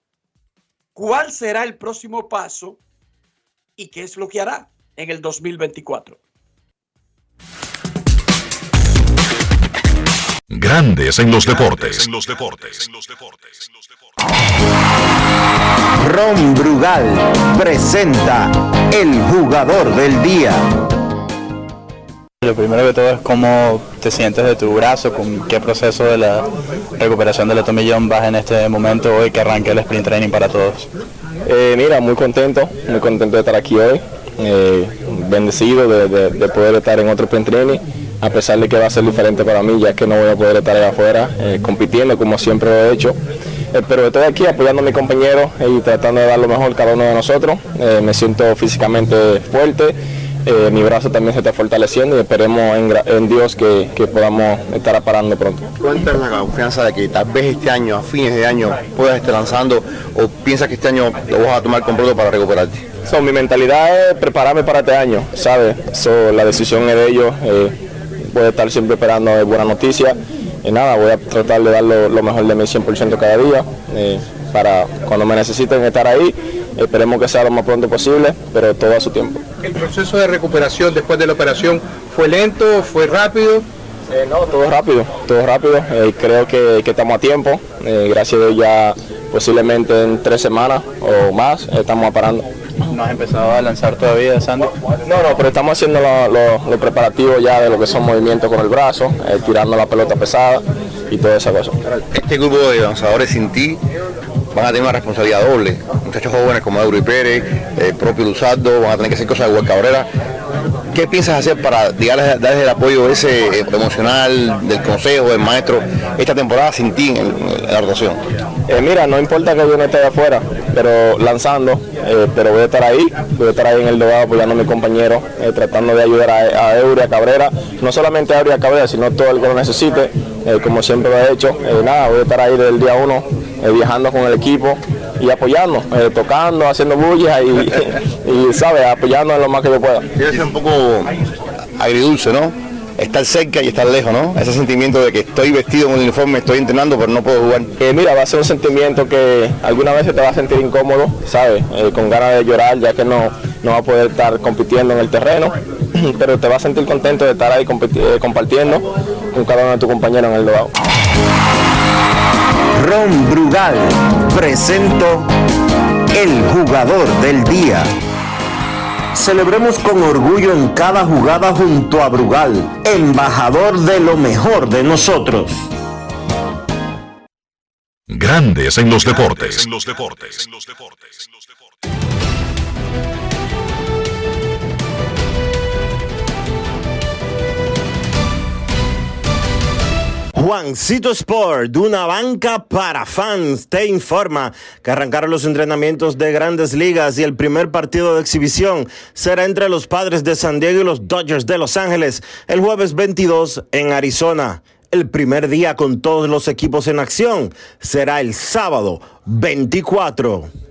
Speaker 2: cuál será el próximo paso y qué es lo que hará en el 2024.
Speaker 3: Grandes en los deportes. En los deportes.
Speaker 14: Ron Brugal presenta el jugador del día.
Speaker 15: Lo primero que todo es cómo te sientes de tu brazo, con qué proceso de la recuperación del tomillón vas en este momento hoy que arranque el sprint training para todos.
Speaker 16: Eh, mira, muy contento, muy contento de estar aquí hoy, eh, bendecido de, poder estar en otro sprint training, a pesar de que va a ser diferente para mí, ya que no voy a poder estar allá afuera eh, compitiendo como siempre lo he hecho. pero estoy aquí apoyando a mi compañero y tratando de dar lo mejor cada uno de nosotros. me siento físicamente fuerte. mi brazo también se está fortaleciendo y esperemos en, Dios que, podamos estar aparando pronto.
Speaker 17: Cuéntanos la confianza de que tal vez este año, a fines de año, puedas estar lanzando o piensas que este año lo vas a tomar completo para recuperarte?
Speaker 16: mi mentalidad es prepararme para este año, ¿sabes? la decisión es de ellos. Eh, a estar siempre esperando buena noticia. Y nada, voy a tratar de dar lo, mejor de mí 100% cada día. Eh, para cuando me necesiten estar ahí, esperemos que sea lo más pronto posible, pero todo a su tiempo.
Speaker 18: ¿El proceso de recuperación después de la operación fue lento, fue rápido?
Speaker 16: Eh, no, todo rápido, todo rápido. creo que, estamos a tiempo. gracias a Dios ya posiblemente en tres semanas o más estamos parando.
Speaker 15: ¿No has empezado a lanzar todavía, Sandy?
Speaker 16: No, no, pero estamos haciendo los preparativos ya de lo que son movimientos con el brazo, eh, tirando la pelota pesada y toda esa cosa.
Speaker 17: Este grupo de lanzadores sin ti van a tener una responsabilidad doble. Muchachos jóvenes como Euro y Pérez, el propio Luzardo, van a tener que hacer cosas de Huelca Cabrera. ¿Qué piensas hacer para darles, el apoyo ese eh, emocional del consejo, del maestro, esta temporada sin ti en, la rotación?
Speaker 16: Eh, mira, no importa que yo no esté de afuera, pero lanzando, eh, pero voy a estar ahí, voy a estar ahí en el dogado apoyando a mi compañero, tratando de ayudar a, a Eury, a Cabrera, no solamente a Eury a Cabrera, sino todo el que lo necesite, como siempre lo he hecho. nada, voy a estar ahí desde el día uno, viajando con el equipo y apoyando, tocando, haciendo bullas y, y, ¿sabes? Apoyando en lo más que yo pueda
Speaker 17: agridulce, ¿no? Estar cerca y estar lejos, ¿no? Ese sentimiento de que estoy vestido con el uniforme, estoy entrenando, pero no puedo jugar.
Speaker 16: Eh, mira, va a ser un sentimiento que alguna vez te va a sentir incómodo, ¿sabes? Eh, con ganas de llorar, ya que no, no va a poder estar compitiendo en el terreno, pero te va a sentir contento de estar ahí eh, compartiendo con cada uno de tus compañeros en el lado.
Speaker 14: Ron Brugal presento el jugador del día. Celebremos con orgullo en cada jugada junto a Brugal, embajador de lo mejor de nosotros.
Speaker 3: Grandes en los deportes. En los deportes.
Speaker 1: Juancito Sport, una banca para fans, te informa que arrancaron los entrenamientos de grandes ligas y el primer partido de exhibición será entre los padres de San Diego y los Dodgers de Los Ángeles el jueves 22 en Arizona. El primer día con todos los equipos en acción será el sábado 24.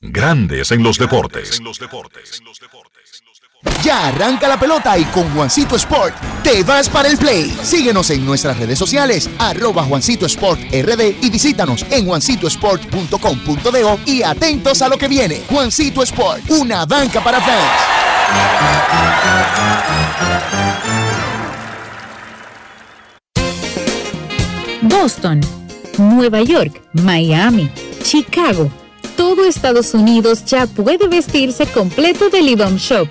Speaker 3: Grandes en los deportes.
Speaker 19: Ya arranca la pelota y con Juancito Sport te vas para el play. Síguenos en nuestras redes sociales, arroba Juancito Sport RD y visítanos en juancitosport.com.de y atentos a lo que viene. Juancito Sport, una banca para fans.
Speaker 20: Boston, Nueva York, Miami, Chicago. Todo Estados Unidos ya puede vestirse completo del IDOM Shop.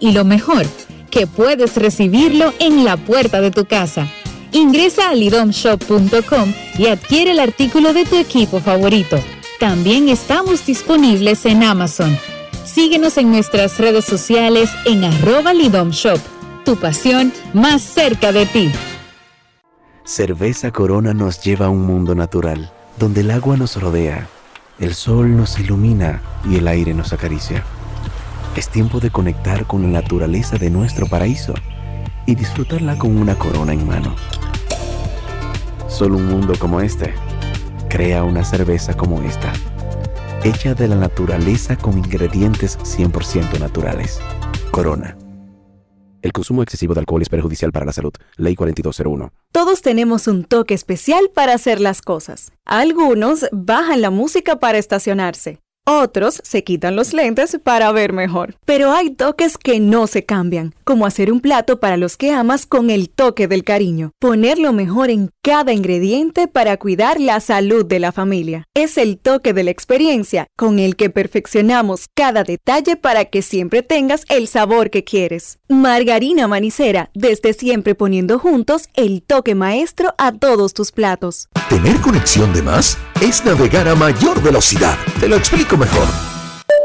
Speaker 20: Y lo mejor, que puedes recibirlo en la puerta de tu casa. Ingresa a lidomshop.com y adquiere el artículo de tu equipo favorito. También estamos disponibles en Amazon. Síguenos en nuestras redes sociales en arroba lidomshop. Tu pasión más cerca de ti.
Speaker 21: Cerveza Corona nos lleva a un mundo natural, donde el agua nos rodea, el sol nos ilumina y el aire nos acaricia. Es tiempo de conectar con la naturaleza de nuestro paraíso y disfrutarla con una corona en mano. Solo un mundo como este crea una cerveza como esta, hecha de la naturaleza con ingredientes 100% naturales. Corona. El consumo excesivo de alcohol es perjudicial para la salud. Ley 4201.
Speaker 22: Todos tenemos un toque especial para hacer las cosas. Algunos bajan la música para estacionarse. Otros se quitan los lentes para ver mejor. Pero hay toques que no se cambian, como hacer un plato para los que amas con el toque del cariño. Poner lo mejor en cada ingrediente para cuidar la salud de la familia. Es el toque de la experiencia con el que perfeccionamos cada detalle para que siempre tengas el sabor que quieres. Margarina Manicera, desde siempre poniendo juntos el toque maestro a todos tus platos.
Speaker 23: Tener conexión de más es navegar a mayor velocidad. Te lo explico mejor.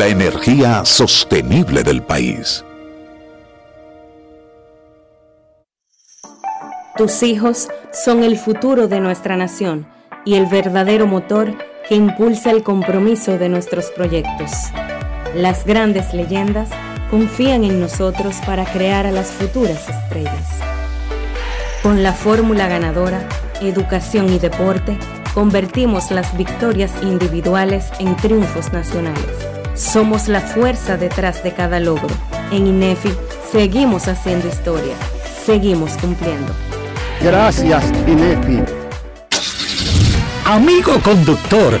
Speaker 23: La energía sostenible del país.
Speaker 24: Tus hijos son el futuro de nuestra nación y el verdadero motor que impulsa el compromiso de nuestros proyectos. Las grandes leyendas confían en nosotros para crear a las futuras estrellas. Con la fórmula ganadora, educación y deporte, convertimos las victorias individuales en triunfos nacionales. Somos la fuerza detrás de cada logro. En INEFI seguimos haciendo historia, seguimos cumpliendo.
Speaker 25: Gracias, INEFI.
Speaker 26: Amigo conductor,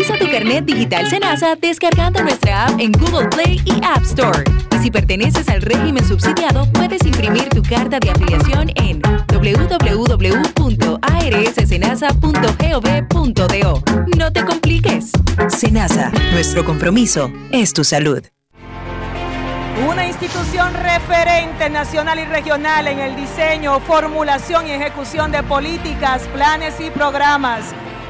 Speaker 27: Utiliza tu carnet digital Senasa descargando nuestra app en Google Play y App Store. Y si perteneces al régimen subsidiado, puedes imprimir tu carta de afiliación en www.arssenasa.gov.do. No te compliques. Senasa, nuestro compromiso es tu salud.
Speaker 28: Una institución referente nacional y regional en el diseño, formulación y ejecución de políticas, planes y programas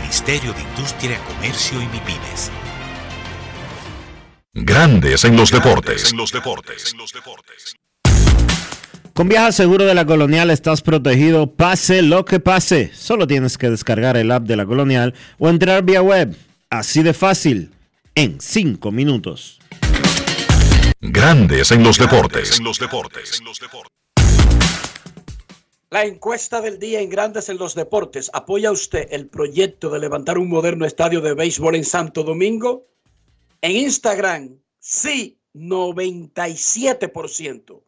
Speaker 3: Ministerio de Industria, Comercio y MIPINES. Grandes en los deportes. En los deportes.
Speaker 1: Con Viaja Seguro de la Colonial estás protegido pase lo que pase. Solo tienes que descargar el app de la Colonial o entrar vía web. Así de fácil. En 5 minutos.
Speaker 3: Grandes en los deportes. En los deportes.
Speaker 2: La encuesta del día en Grandes en los Deportes. ¿Apoya usted el proyecto de levantar un moderno estadio de béisbol en Santo Domingo? En Instagram, sí, 97%.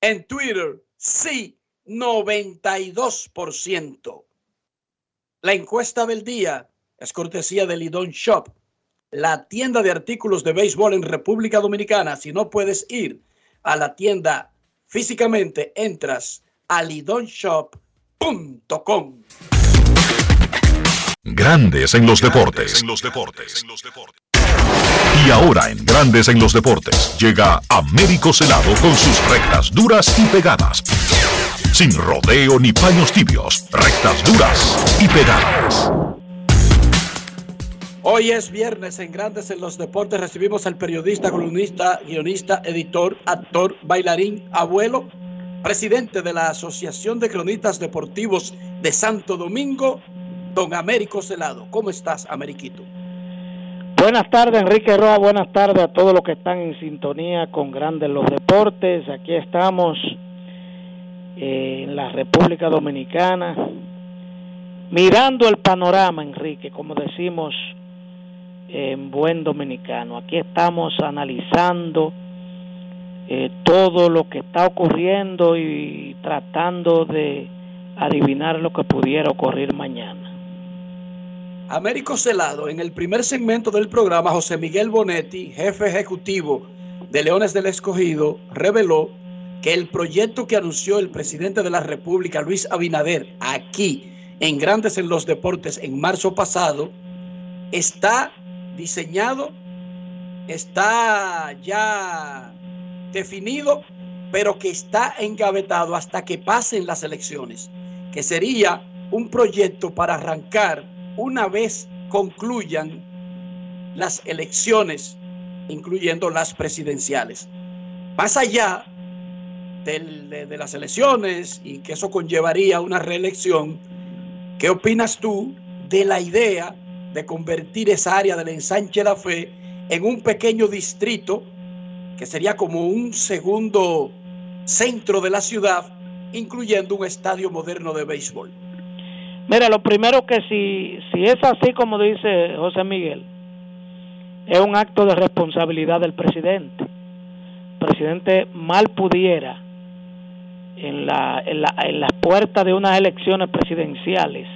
Speaker 2: En Twitter, sí, 92%. La encuesta del día es cortesía de Lidon Shop, la tienda de artículos de béisbol en República Dominicana. Si no puedes ir a la tienda físicamente, entras a lidonshop.com.
Speaker 3: Grandes en los deportes. En los deportes. Y ahora en Grandes en los deportes llega Américo Celado con sus rectas duras y pegadas. Sin rodeo ni paños tibios, rectas duras y pegadas.
Speaker 2: Hoy es viernes en Grandes en los Deportes. Recibimos al periodista, columnista, guionista, editor, actor, bailarín, abuelo, presidente de la Asociación de Cronistas Deportivos de Santo Domingo, don Américo Celado. ¿Cómo estás, Ameriquito?
Speaker 29: Buenas tardes, Enrique Roa. Buenas tardes a todos los que están en sintonía con Grandes los Deportes. Aquí estamos eh, en la República Dominicana, mirando el panorama, Enrique, como decimos en buen dominicano. Aquí estamos analizando eh, todo lo que está ocurriendo y tratando de adivinar lo que pudiera ocurrir mañana.
Speaker 2: Américo Celado, en el primer segmento del programa, José Miguel Bonetti, jefe ejecutivo de Leones del Escogido, reveló que el proyecto que anunció el presidente de la República, Luis Abinader, aquí en Grandes en los Deportes en marzo pasado, está diseñado, está ya definido, pero que está engavetado hasta que pasen las elecciones, que sería un proyecto para arrancar una vez concluyan las elecciones, incluyendo las presidenciales. Más allá de, de, las elecciones y que eso conllevaría una reelección, ¿qué opinas tú de la idea de convertir esa área del ensanche la fe en un pequeño distrito que sería como un segundo centro de la ciudad, incluyendo un estadio moderno de béisbol?
Speaker 29: Mira, lo primero que si, si es así como dice José Miguel, es un acto de responsabilidad del presidente. El presidente mal pudiera en la, en la, en las puertas de unas elecciones presidenciales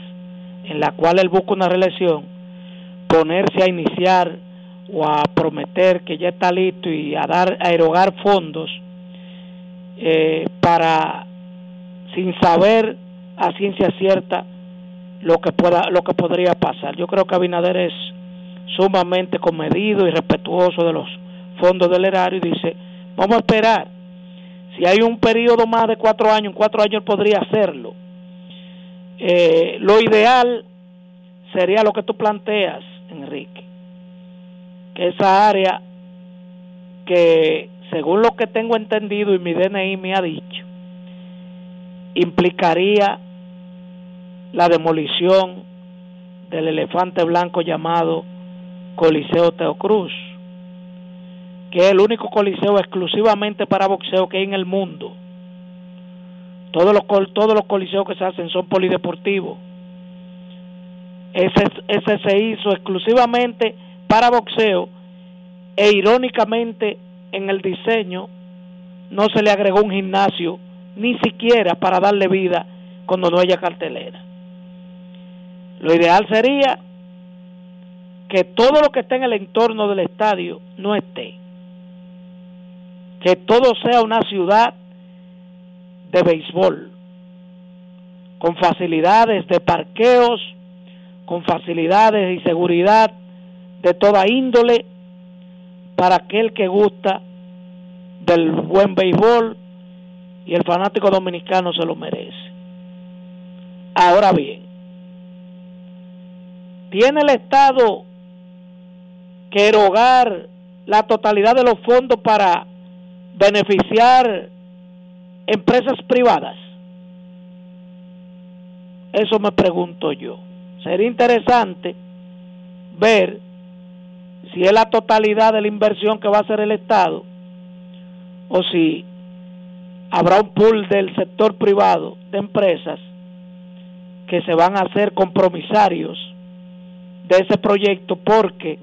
Speaker 29: en la cual él busca una reelección, ponerse a iniciar o a prometer que ya está listo y a dar a erogar fondos eh, para sin saber a ciencia cierta lo que pueda lo que podría pasar. Yo creo que Abinader es sumamente comedido y respetuoso de los fondos del erario y dice, vamos a esperar. Si hay un periodo más de cuatro años, en cuatro años podría hacerlo. Eh, lo ideal sería lo que tú planteas, Enrique, que esa área que según lo que tengo entendido y mi DNI me ha dicho, implicaría la demolición del elefante blanco llamado Coliseo Teocruz, que es el único coliseo exclusivamente para boxeo que hay en el mundo. Todos los, todos los coliseos que se hacen son polideportivos. Ese, ese se hizo exclusivamente para boxeo e irónicamente en el diseño no se le agregó un gimnasio ni siquiera para darle vida cuando no haya cartelera. Lo ideal sería que todo lo que esté en el entorno del estadio no esté. Que todo sea una ciudad de béisbol, con facilidades de parqueos, con facilidades y seguridad de toda índole para aquel que gusta del buen béisbol y el fanático dominicano se lo merece. Ahora bien, ¿tiene el Estado que erogar la totalidad de los fondos para beneficiar empresas privadas? Eso me pregunto yo. Sería interesante ver si es la totalidad de la inversión que va a hacer el Estado o si habrá un pool del sector privado de empresas que se van a hacer compromisarios de ese proyecto porque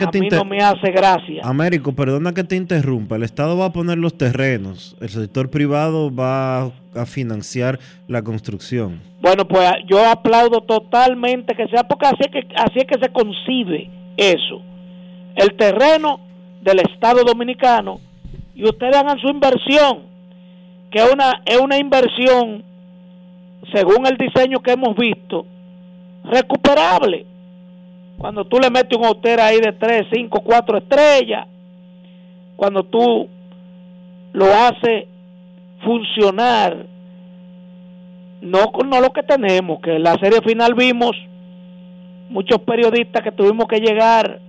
Speaker 29: a mí no me hace gracia.
Speaker 1: Américo, perdona que te interrumpa. El Estado va a poner los terrenos, el sector privado va a financiar la construcción.
Speaker 29: Bueno, pues yo aplaudo totalmente que sea porque así es que así es que se concibe eso. El terreno del Estado Dominicano y ustedes hagan su inversión, que es una, es una inversión, según el diseño que hemos visto, recuperable. Cuando tú le metes un hotel ahí de 3, 5, 4 estrellas, cuando tú lo haces funcionar, no, no lo que tenemos, que en la serie final vimos muchos periodistas que tuvimos que llegar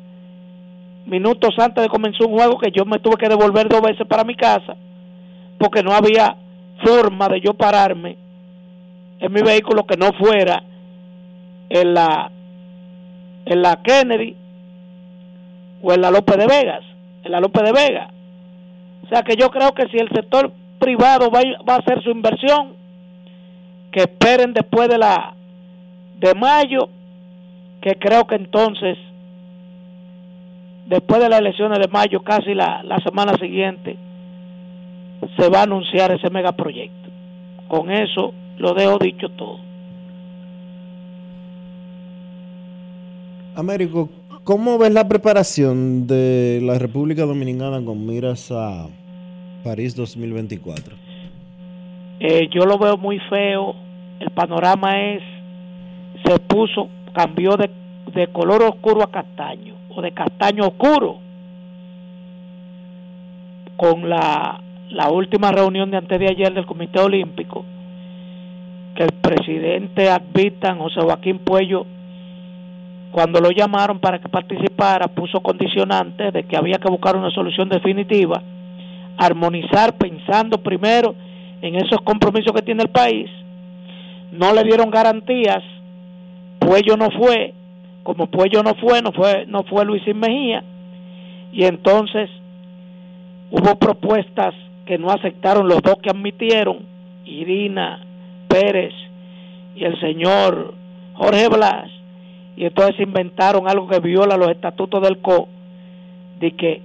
Speaker 29: minutos antes de comenzar un juego que yo me tuve que devolver dos veces para mi casa porque no había forma de yo pararme en mi vehículo que no fuera en la en la Kennedy o en la López de Vegas, en la López de Vega. O sea que yo creo que si el sector privado va, va a hacer su inversión, que esperen después de la de mayo, que creo que entonces después de las elecciones de mayo, casi la, la semana siguiente, se va a anunciar ese megaproyecto. Con eso lo dejo dicho todo.
Speaker 1: Américo, ¿cómo ves la preparación de la República Dominicana con miras a París 2024?
Speaker 29: Eh, yo lo veo muy feo. El panorama es, se puso, cambió de, de color oscuro a castaño o de castaño oscuro con la, la última reunión de antes de ayer del Comité Olímpico que el presidente Advitan José Joaquín Puello cuando lo llamaron para que participara puso condicionantes de que había que buscar una solución definitiva armonizar pensando primero en esos compromisos que tiene el país no le dieron garantías Puello no fue como Puello no fue, no fue, no fue Luis Mejía, y entonces hubo propuestas que no aceptaron los dos que admitieron, Irina Pérez y el señor Jorge Blas, y entonces inventaron algo que viola los estatutos del CO, de que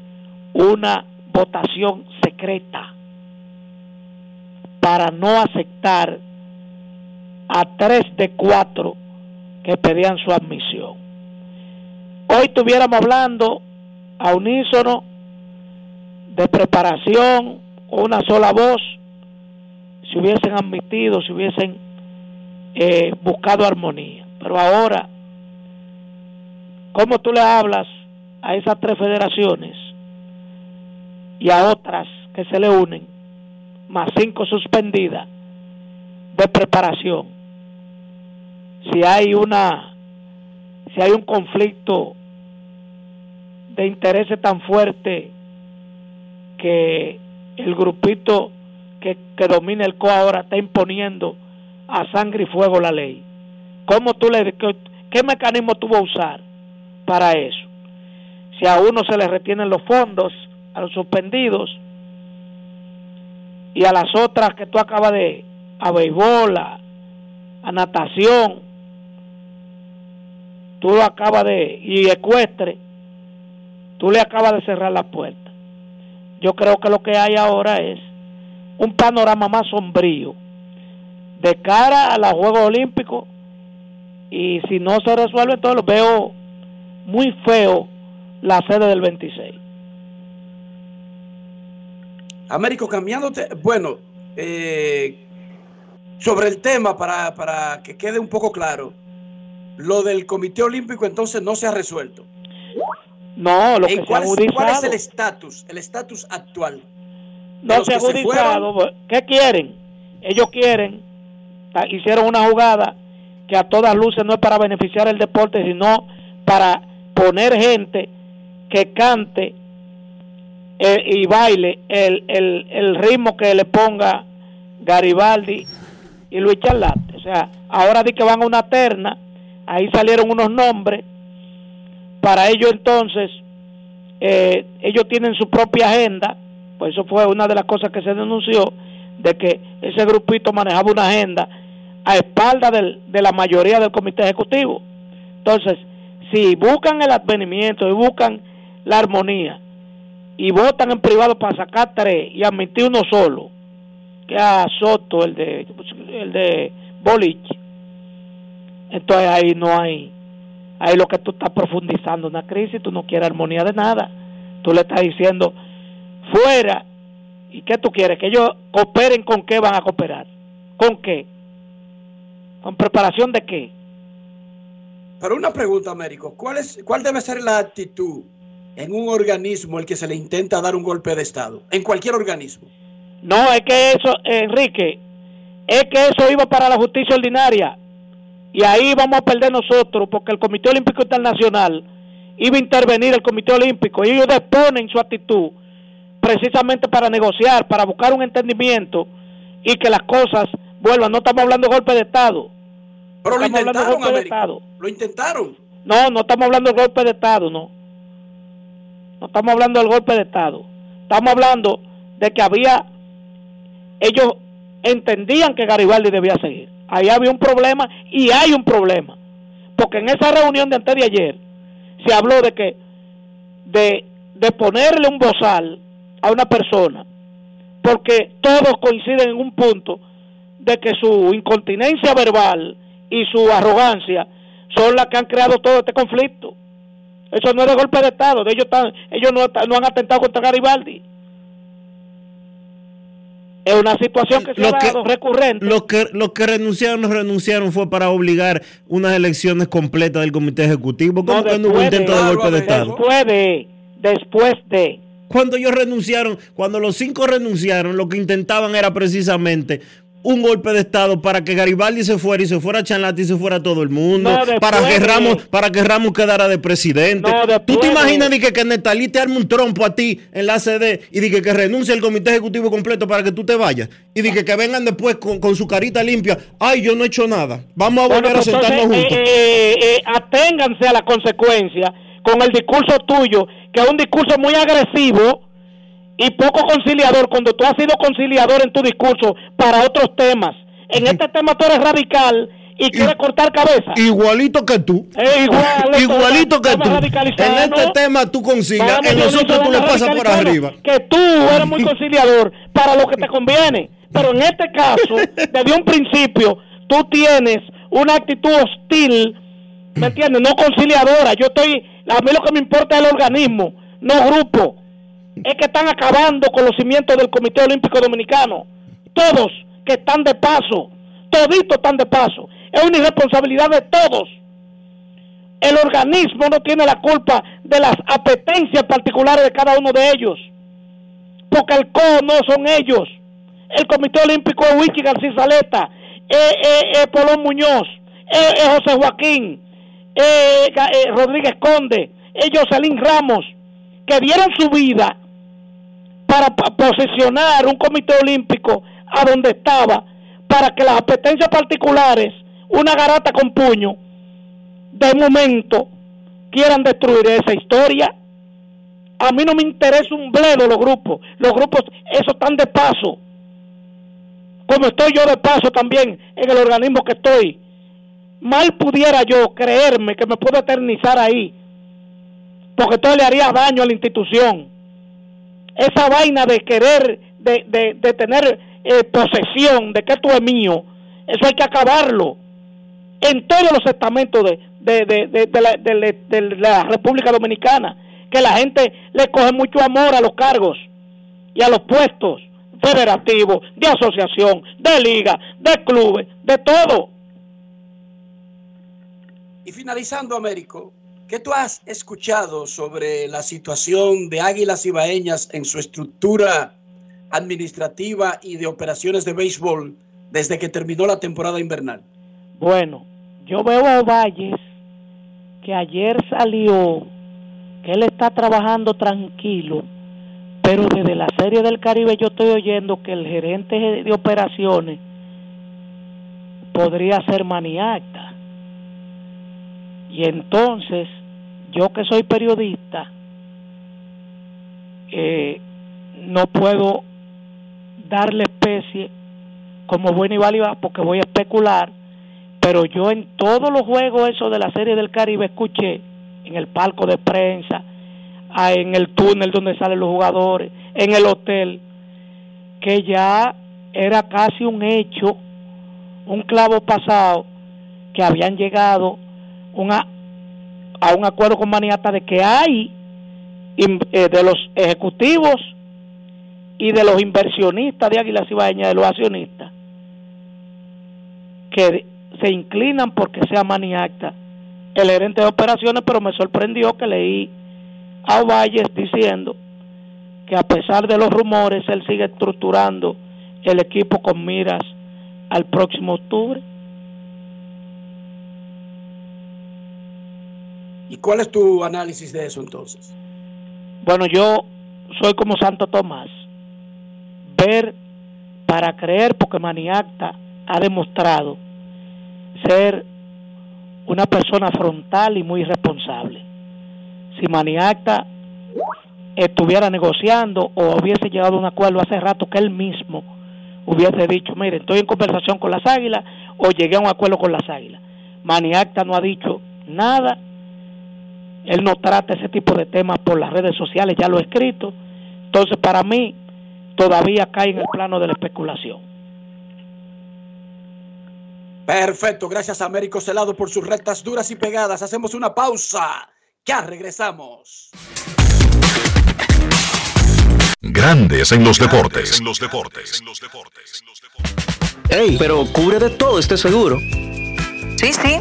Speaker 29: una votación secreta para no aceptar a tres de cuatro que pedían su admisión. hoy estuviéramos hablando a unísono de preparación una sola voz, si hubiesen admitido, si hubiesen eh, buscado armonía. Pero ahora, ¿cómo tú le hablas a esas tres federaciones y a otras que se le unen, más cinco suspendidas de preparación? Si hay una, si hay un conflicto de intereses tan fuerte que el grupito que, que domina el CO ahora está imponiendo a sangre y fuego la ley. ¿Cómo tú le qué, qué mecanismo tú vas a usar para eso? Si a uno se le retienen los fondos, a los suspendidos, y a las otras que tú acabas de, a béisbol, a natación, tú lo acabas de, y ecuestre, tú le acabas de cerrar la puerta. Yo creo que lo que hay ahora es un panorama más sombrío de cara a los Juegos Olímpicos y si no se resuelve todo lo veo muy feo la sede del 26.
Speaker 2: Américo, cambiándote, bueno, eh, sobre el tema, para, para que quede un poco claro, lo del Comité Olímpico entonces no se ha resuelto.
Speaker 29: No, lo que se ha
Speaker 2: cuál,
Speaker 29: agudizado.
Speaker 2: ¿Cuál es el estatus, el estatus actual?
Speaker 29: No se ha
Speaker 2: que se
Speaker 29: agudizado. ¿Qué quieren? Ellos quieren, ta- hicieron una jugada que a todas luces no es para beneficiar el deporte, sino para poner gente que cante eh, y baile el, el, el ritmo que le ponga Garibaldi y Luis Charlate. O sea, ahora di que van a una terna, ahí salieron unos nombres, para ellos entonces, eh, ellos tienen su propia agenda, pues eso fue una de las cosas que se denunció, de que ese grupito manejaba una agenda a espalda del- de la mayoría del comité ejecutivo. Entonces, si buscan el advenimiento y buscan la armonía y votan en privado para sacar tres y admitir uno solo, que a Soto, el de, el de Boliche, entonces ahí no hay, ahí lo que tú estás profundizando una crisis, tú no quieres armonía de nada, tú le estás diciendo fuera, ¿y qué tú quieres? Que ellos cooperen con qué van a cooperar, con qué, con preparación de qué.
Speaker 2: Pero una pregunta, Américo, ¿cuál, es, ¿cuál debe ser la actitud en un organismo el que se le intenta dar un golpe de Estado? En cualquier organismo.
Speaker 29: No, es que eso, Enrique, es que eso iba para la justicia ordinaria. Y ahí vamos a perder nosotros, porque el Comité Olímpico Internacional iba a intervenir el Comité Olímpico y ellos deponen su actitud precisamente para negociar, para buscar un entendimiento y que las cosas vuelvan. No estamos hablando de golpe de Estado.
Speaker 2: Pero lo
Speaker 29: hablando de
Speaker 2: intentaron,
Speaker 29: golpe de. Estado.
Speaker 2: Lo intentaron.
Speaker 29: No, no estamos hablando del golpe de Estado, no. No estamos hablando del golpe de Estado. Estamos hablando de que había, ellos entendían que Garibaldi debía seguir. Ahí había un problema y hay un problema. Porque en esa reunión de antes de ayer se habló de que, de, de ponerle un bozal a una persona, porque todos coinciden en un punto de que su incontinencia verbal y su arrogancia son las que han creado todo este conflicto. Eso no es de golpe de Estado, ellos, están, ellos no, no han atentado contra Garibaldi. Es una situación que se ha
Speaker 1: Lo que-
Speaker 29: recurrente.
Speaker 1: Los que, los que renunciaron, renunciaron fue para obligar unas elecciones completas del comité ejecutivo. ¿Cómo
Speaker 29: No,
Speaker 1: que no hubo intento
Speaker 29: de-
Speaker 1: de golpe de Estado?
Speaker 29: Después de, después de.
Speaker 1: Cuando ellos renunciaron, cuando los cinco renunciaron, lo que intentaban era precisamente un golpe de Estado para que Garibaldi se fuera y se fuera Chanlati y se fuera todo el mundo,
Speaker 29: No,
Speaker 1: para que
Speaker 29: de-
Speaker 1: Ramos, para que Ramos quedara de presidente.
Speaker 29: No,
Speaker 1: ¿Tú te
Speaker 29: de-
Speaker 1: imaginas ni que, que Netalí te arme un trompo a ti en la CD y di que, que renuncie el comité ejecutivo completo para que tú te vayas? Y di que, que vengan después con, con su carita limpia. Ay, yo no he hecho nada. Vamos a
Speaker 29: Bueno,
Speaker 1: volver
Speaker 29: pues
Speaker 1: a sentarnos
Speaker 29: entonces,
Speaker 1: juntos.
Speaker 29: eh, eh, eh, aténganse a la consecuencia con el discurso tuyo, que es un discurso muy agresivo y poco conciliador, cuando tú has sido conciliador en tu discurso para otros temas. En este tema tú eres radical y quieres cortar cabeza.
Speaker 1: Igualito que tú.
Speaker 29: Eh, igual,
Speaker 1: Igualito que tú. En este tema tú concilias, en los
Speaker 29: Dionisio,
Speaker 1: otros tú le pasas por arriba.
Speaker 29: Que tú eres muy conciliador para lo que te conviene. Pero en este caso, desde un principio, tú tienes una actitud hostil, ¿me entiendes? No conciliadora. Yo estoy A mí lo que me importa es el organismo, no grupo. Es que están acabando con los cimientos del Comité Olímpico Dominicano. Todos que están de paso, toditos están de paso. Es una irresponsabilidad de todos. El organismo no tiene la culpa de las apetencias particulares de cada uno de ellos. Porque el CO no son ellos. El Comité Olímpico es Wichi García Saleta, es Polón Muñoz, es José Joaquín, es Rodríguez Conde, es Jocelyn Ramos, que dieron su vida para posicionar un comité olímpico a donde estaba, para que las apetencias particulares, una garata con puño, de momento quieran destruir esa historia. A mí no me interesa un bledo los grupos. Los grupos, eso están de paso. Como estoy yo de paso también en el organismo que estoy. Mal pudiera yo creerme que me puedo eternizar ahí. Porque esto le haría daño a la institución. Esa vaina de querer, de, de, de tener eh, posesión, de que esto es mío, eso hay que acabarlo. En todos los estamentos de, de, de, de, la, de, la, República Dominicana, que la gente le coge mucho amor a los cargos y a los puestos federativos, de asociación, de liga, de clubes, de todo.
Speaker 2: Y finalizando, Américo, ¿qué tú has escuchado sobre la situación de Águilas Ibaeñas en su estructura administrativa y de operaciones de béisbol desde que terminó la temporada invernal?
Speaker 29: Bueno, yo veo a Valles que ayer salió que él está trabajando tranquilo, pero desde la serie del Caribe yo estoy oyendo que el gerente de operaciones podría ser maniacta. Y entonces, yo que soy periodista, eh, no puedo darle especie como buena y válida porque voy a especular pero yo en todos los juegos eso de la serie del Caribe escuché en el palco de prensa, en el túnel donde salen los jugadores, en el hotel, que ya era casi un hecho, un clavo pasado, que habían llegado una, a un acuerdo con Maniata de que hay eh, de los ejecutivos y de los inversionistas de Águilas Ibaeñas, de los accionistas, que se inclinan porque sea maniacta el gerente de operaciones, pero me sorprendió que leí a Valles diciendo que a pesar de los rumores, él sigue estructurando el equipo con miras al próximo octubre.
Speaker 2: ¿Y cuál es tu análisis de eso entonces?
Speaker 29: Bueno, yo soy como Santo Tomás. Ver para creer, porque Maniacta ha demostrado ser una persona frontal y muy responsable. Si Maniacta estuviera negociando o hubiese llegado a un acuerdo hace rato que él mismo hubiese dicho, mire, estoy en conversación con las águilas o llegué a un acuerdo con las águilas. Maniacta no ha dicho nada, él no trata ese tipo de temas por las redes sociales, ya lo he escrito, entonces para mí todavía cae en el plano de la especulación.
Speaker 2: Perfecto, gracias a Américo Celado por sus rectas duras y pegadas. Hacemos una pausa. Ya regresamos.
Speaker 3: Grandes en los deportes. En los deportes.
Speaker 13: Ey, pero cubre de todo este seguro.
Speaker 30: Sí, sí,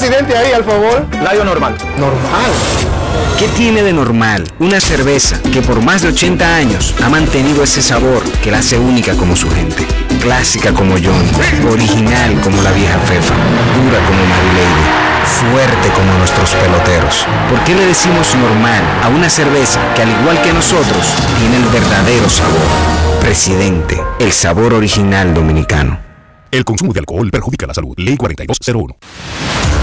Speaker 31: Una presidente ahí, al favor.
Speaker 13: Layo normal.
Speaker 31: Normal.
Speaker 13: ¿Qué tiene de normal una cerveza que por más de 80 años ha mantenido ese sabor que la hace única como su gente? Clásica como John, original como la vieja Fefa, dura como Mary Lady, fuerte como nuestros peloteros. ¿Por qué le decimos normal a una cerveza que al igual que nosotros tiene el verdadero sabor? Presidente, el sabor original dominicano.
Speaker 3: El consumo de alcohol perjudica la salud. Ley 4201.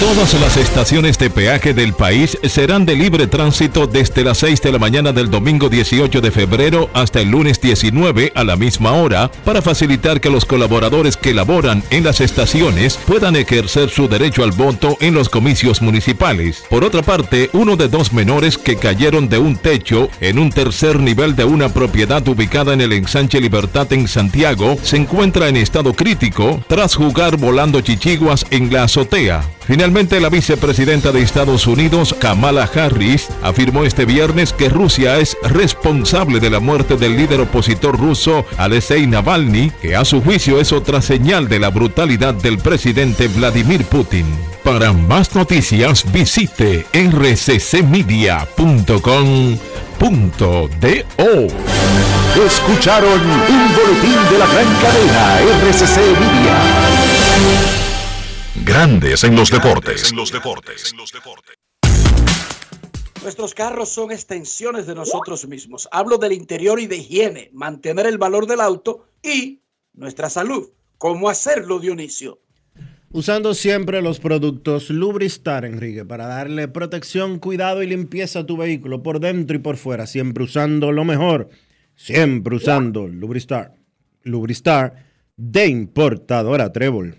Speaker 32: Todas las estaciones de peaje del país serán de libre tránsito desde las 6 de la mañana del domingo 18 de febrero hasta el lunes 19 a la misma hora para facilitar que los colaboradores que laboran en las estaciones puedan ejercer su derecho al voto en los comicios municipales. Por otra parte, uno de dos menores que cayeron de un techo en un tercer nivel de una propiedad ubicada en el ensanche Libertad en Santiago se encuentra en estado crítico tras jugar volando chichiguas en la azotea. Finalmente, la vicepresidenta de Estados Unidos, Kamala Harris, afirmó este viernes que Rusia es responsable de la muerte del líder opositor ruso Alexei Navalny, que a su juicio es otra señal de la brutalidad del presidente Vladimir Putin. Para más noticias, visite rccmedia.com.do.
Speaker 21: Escucharon un boletín de la gran cadena RCC Media.
Speaker 3: Grandes en los deportes.
Speaker 2: Nuestros carros son extensiones de nosotros mismos. Hablo del interior y de higiene, mantener el valor del auto y nuestra salud. ¿Cómo hacerlo, Dionisio?
Speaker 1: Usando siempre los productos Lubristar, Enrique, para darle protección, cuidado y limpieza a tu vehículo por dentro y por fuera. Siempre usando lo mejor. Siempre usando Lubristar. Lubristar de importadora Trébol.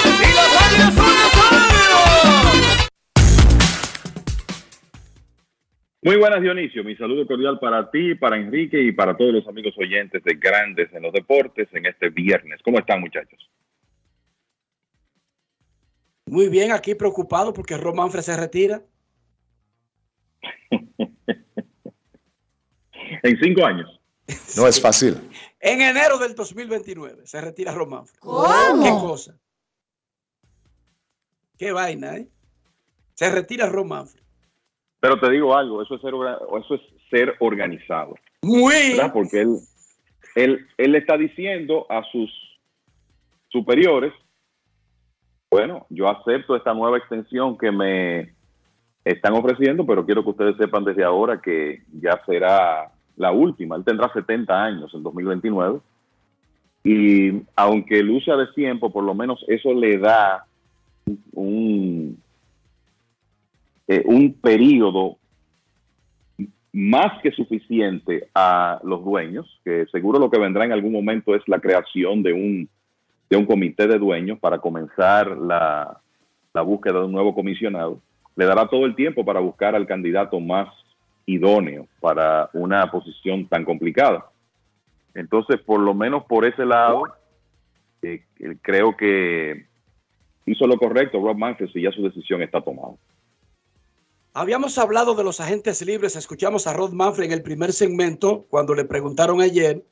Speaker 33: Muy buenas, Dionisio. Mi saludo cordial para ti, para Enrique y para todos los amigos oyentes de Grandes en los Deportes en este viernes. ¿Cómo están, muchachos?
Speaker 2: Muy bien, aquí preocupado porque Romanfre se retira.
Speaker 33: en cinco años.
Speaker 34: No es fácil.
Speaker 2: En enero del 2029 se retira Romanfre.
Speaker 34: ¿Cómo?
Speaker 2: ¿Qué cosa? Qué vaina, ¿eh? Se retira Romanfre.
Speaker 33: Pero te digo algo, eso es ser, eso es ser organizado.
Speaker 2: Muy.
Speaker 33: ¿verdad? Porque él, él, él le está diciendo a sus superiores, bueno, yo acepto esta nueva extensión que me están ofreciendo, pero quiero que ustedes sepan desde ahora que ya será la última. Él tendrá 70 años en 2029. Y aunque luce a destiempo, por lo menos eso le da un, eh, un periodo más que suficiente a los dueños, que seguro lo que vendrá en algún momento es la creación de un, de un comité de dueños para comenzar la, la búsqueda de un nuevo comisionado. Le dará todo el tiempo para buscar al candidato más idóneo para una posición tan complicada. Entonces, por lo menos por ese lado, eh, creo que hizo lo correcto Rob Manfred y ya su decisión está tomada.
Speaker 2: Habíamos hablado de los agentes libres, escuchamos a Rod Manfred en el primer segmento cuando le preguntaron ayer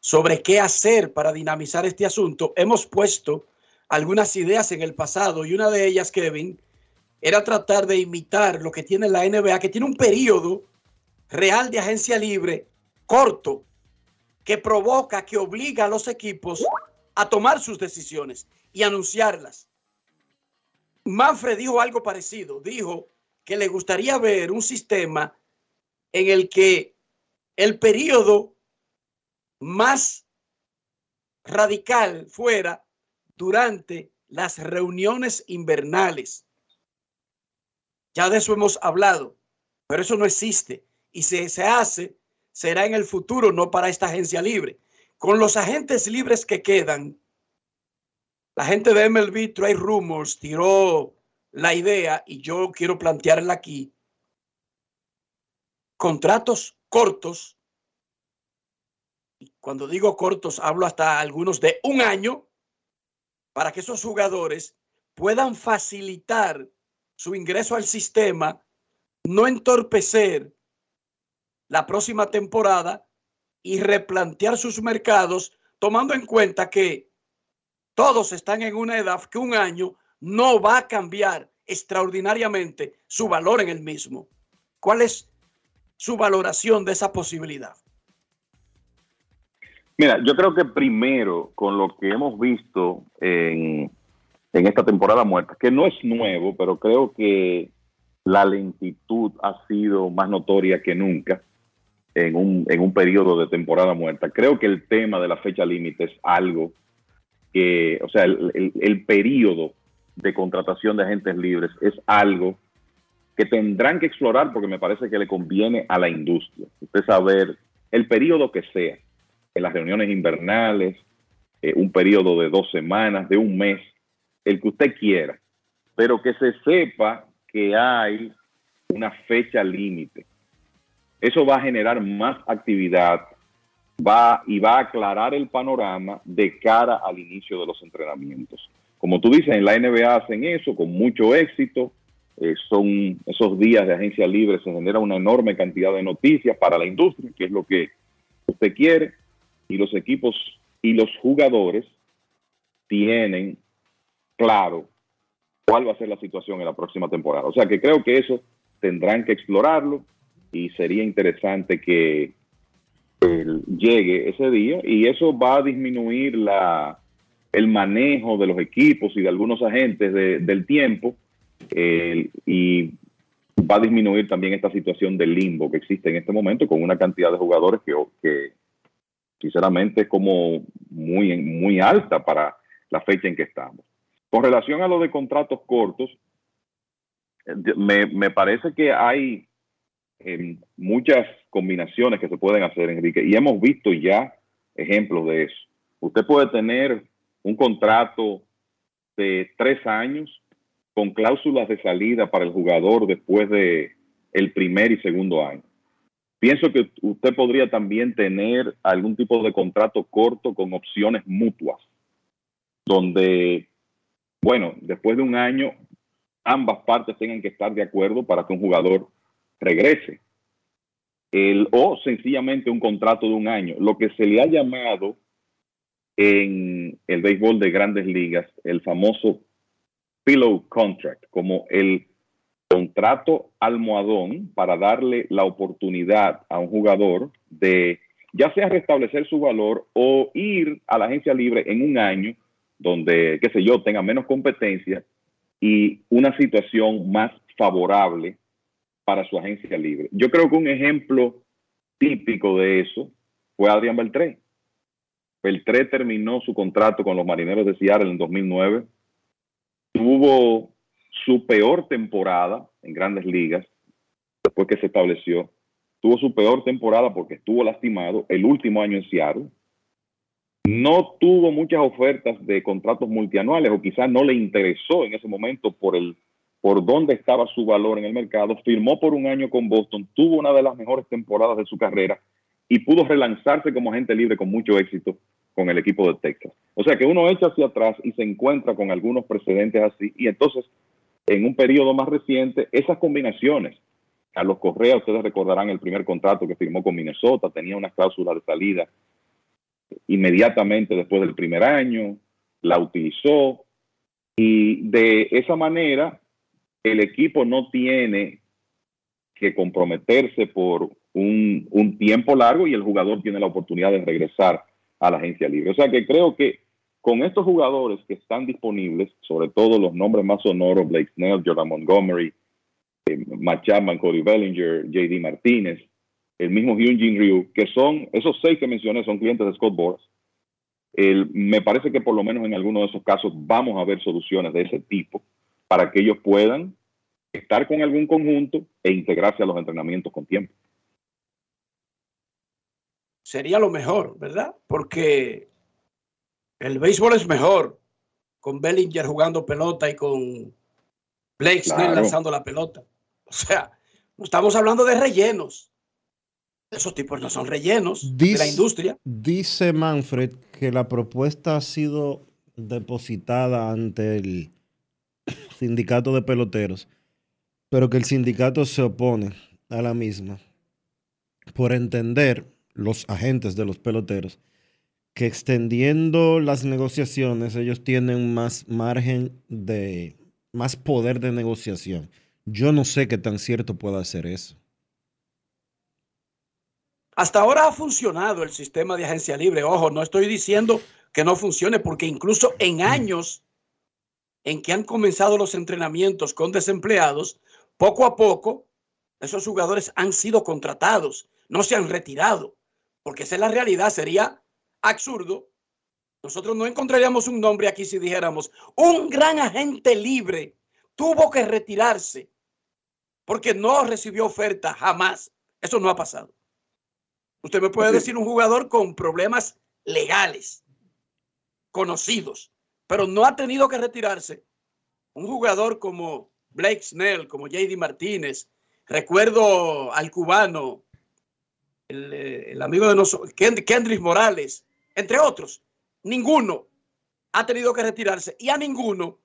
Speaker 2: sobre qué hacer para dinamizar este asunto. Hemos puesto algunas ideas en el pasado y una de ellas, Kevin, era tratar de imitar lo que tiene la NBA, que tiene un periodo real de agencia libre corto que provoca, que obliga a los equipos a tomar sus decisiones y anunciarlas. Manfred dijo algo parecido, dijo que le gustaría ver un sistema en el que el periodo más radical fuera durante las reuniones invernales. Ya de eso hemos hablado, pero eso no existe. Y si se hace, será en el futuro, no para esta agencia libre. Con los agentes libres que quedan, la gente de MLB Trade Rumors tiró la idea y yo quiero plantearla aquí. Contratos cortos. Cuando digo cortos, hablo hasta algunos de un año para que esos jugadores puedan facilitar su ingreso al sistema, no entorpecer la próxima temporada y replantear sus mercados tomando en cuenta que todos están en una edad que un año no va a cambiar extraordinariamente su valor en el mismo. ¿Cuál es su valoración de esa posibilidad?
Speaker 33: Mira, yo creo que primero, con lo que hemos visto en, en esta temporada muerta, que no es nuevo, pero creo que la lentitud ha sido más notoria que nunca en un, en un periodo de temporada muerta. Creo que el tema de la fecha límite es algo que, o sea, el, el, el periodo de contratación de agentes libres es algo que tendrán que explorar porque me parece que le conviene a la industria. Usted saber el periodo que sea, en las reuniones invernales, eh, un periodo de dos semanas, de un mes, el que usted quiera, pero que se sepa que hay una fecha límite. Eso va a generar más actividad va, y va a aclarar el panorama de cara al inicio de los entrenamientos. Como tú dices, en la NBA hacen eso con mucho éxito. Eh, son esos días de agencia libre, se genera una enorme cantidad de noticias para la industria, que es lo que usted quiere y los equipos y los jugadores tienen claro cuál va a ser la situación en la próxima temporada. O sea que creo que eso tendrán que explorarlo y sería interesante que llegue ese día y eso va a disminuir la, el manejo de los equipos y de algunos agentes del tiempo y va a disminuir también esta situación de limbo que existe en este momento con una cantidad de jugadores que, que sinceramente es como muy, muy alta para la fecha en que estamos. Con relación a lo de contratos cortos, eh, me, me parece que hay eh, muchas combinaciones que se pueden hacer, Enrique, y hemos visto ya ejemplos de eso. Usted puede tener un contrato de tres años con cláusulas de salida para el jugador después de el primer y segundo año. Pienso que usted podría también tener algún tipo de contrato corto con opciones mutuas, donde, bueno, después de un año, ambas partes tengan que estar de acuerdo para que un jugador regrese. El, o sencillamente un contrato de un año, lo que se le ha llamado en el béisbol de grandes ligas el famoso pillow contract, como el contrato almohadón para darle la oportunidad a un jugador de ya sea restablecer su valor o ir a la agencia libre en un año donde, qué sé yo, tenga menos competencia y una situación más favorable para su agencia libre. Yo creo que un ejemplo típico de eso fue Adrián Beltré. Beltré terminó su contrato con los Marineros de Seattle en 2009. Tuvo su peor temporada en grandes ligas, después que se estableció, tuvo su peor temporada porque estuvo lastimado el último año en Seattle. No tuvo muchas ofertas de contratos multianuales o quizás no le interesó en ese momento por el por dónde estaba su valor en el mercado, firmó por un año con Boston, tuvo una de las mejores temporadas de su carrera y pudo relanzarse como agente libre con mucho éxito con el equipo de Texas. O sea que uno echa hacia atrás y se encuentra con algunos precedentes así y entonces en un periodo más reciente, esas combinaciones. Carlos Correa, ustedes recordarán el primer contrato que firmó con Minnesota, tenía una cláusula de salida inmediatamente después del primer año, la utilizó y de esa manera el equipo no tiene que comprometerse por un, un tiempo largo y el jugador tiene la oportunidad de regresar a la agencia libre. O sea que creo que con estos jugadores que están disponibles, sobre todo los nombres más sonoros, Blake Snell, Jordan Montgomery, eh, Matt Chapman, Cody Bellinger, JD Martínez, el mismo Hyunjin Ryu, que son, esos seis que mencioné son clientes de Scott Boras. Me parece que por lo menos en algunos de esos casos vamos a ver soluciones de ese tipo para que ellos puedan estar con algún conjunto e integrarse a los entrenamientos con tiempo.
Speaker 2: Sería lo mejor, ¿verdad? Porque el béisbol es mejor con Bellinger jugando pelota y con Blake Snell
Speaker 33: Claro.
Speaker 2: lanzando la pelota. O sea, no estamos hablando de rellenos. Esos tipos no son rellenos de la industria.
Speaker 1: Dice Manfred que la propuesta ha sido depositada ante el sindicato de peloteros, pero que el sindicato se opone a la misma por entender los agentes de los peloteros que extendiendo las negociaciones ellos tienen más margen de más poder de negociación. Yo no sé qué tan cierto pueda ser eso.
Speaker 2: Hasta ahora ha funcionado el sistema de agencia libre. Ojo, no estoy diciendo que no funcione, porque incluso en años en que han comenzado los entrenamientos con desempleados, poco a poco esos jugadores han sido contratados, no se han retirado, porque esa es la realidad. Sería absurdo. Nosotros no encontraríamos un nombre aquí si dijéramos, un gran agente libre tuvo que retirarse porque no recibió oferta jamás. Eso no ha pasado. Usted me puede decir un jugador con problemas legales, conocidos, pero no ha tenido que retirarse. Un jugador como Blake Snell, como JD Martínez, recuerdo al cubano, el, eh, el amigo de nosotros, Kendrick Morales, entre otros. Ninguno ha tenido que retirarse y a ninguno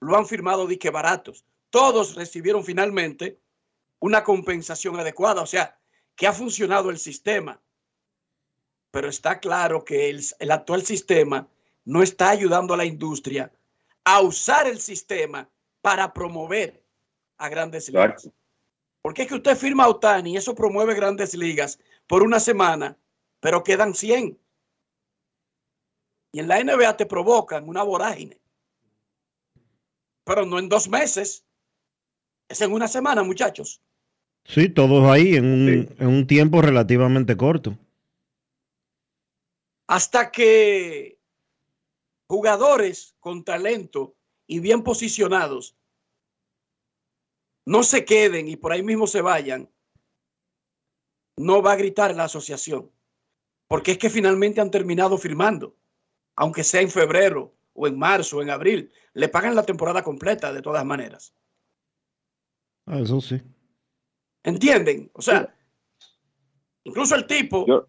Speaker 2: lo han firmado dique baratos. Todos recibieron finalmente una compensación adecuada, o sea, que ha funcionado el sistema. Pero está claro que el, el actual sistema no está ayudando a la industria a usar el sistema para promover a grandes ligas. Porque es que usted firma a Otani y eso promueve grandes ligas por una semana, pero quedan 100. Y en la NBA te provocan una vorágine. Pero no en dos meses. Es en una semana, muchachos.
Speaker 1: Sí, todos ahí en un, en un tiempo relativamente corto.
Speaker 2: Hasta que jugadores con talento y bien posicionados no se queden y por ahí mismo se vayan, no va a gritar la asociación. Porque es que finalmente han terminado firmando, aunque sea en febrero o en marzo o en abril, le pagan la temporada completa de todas maneras.
Speaker 1: Ah, eso sí.
Speaker 2: ¿Entienden? O sea, incluso el tipo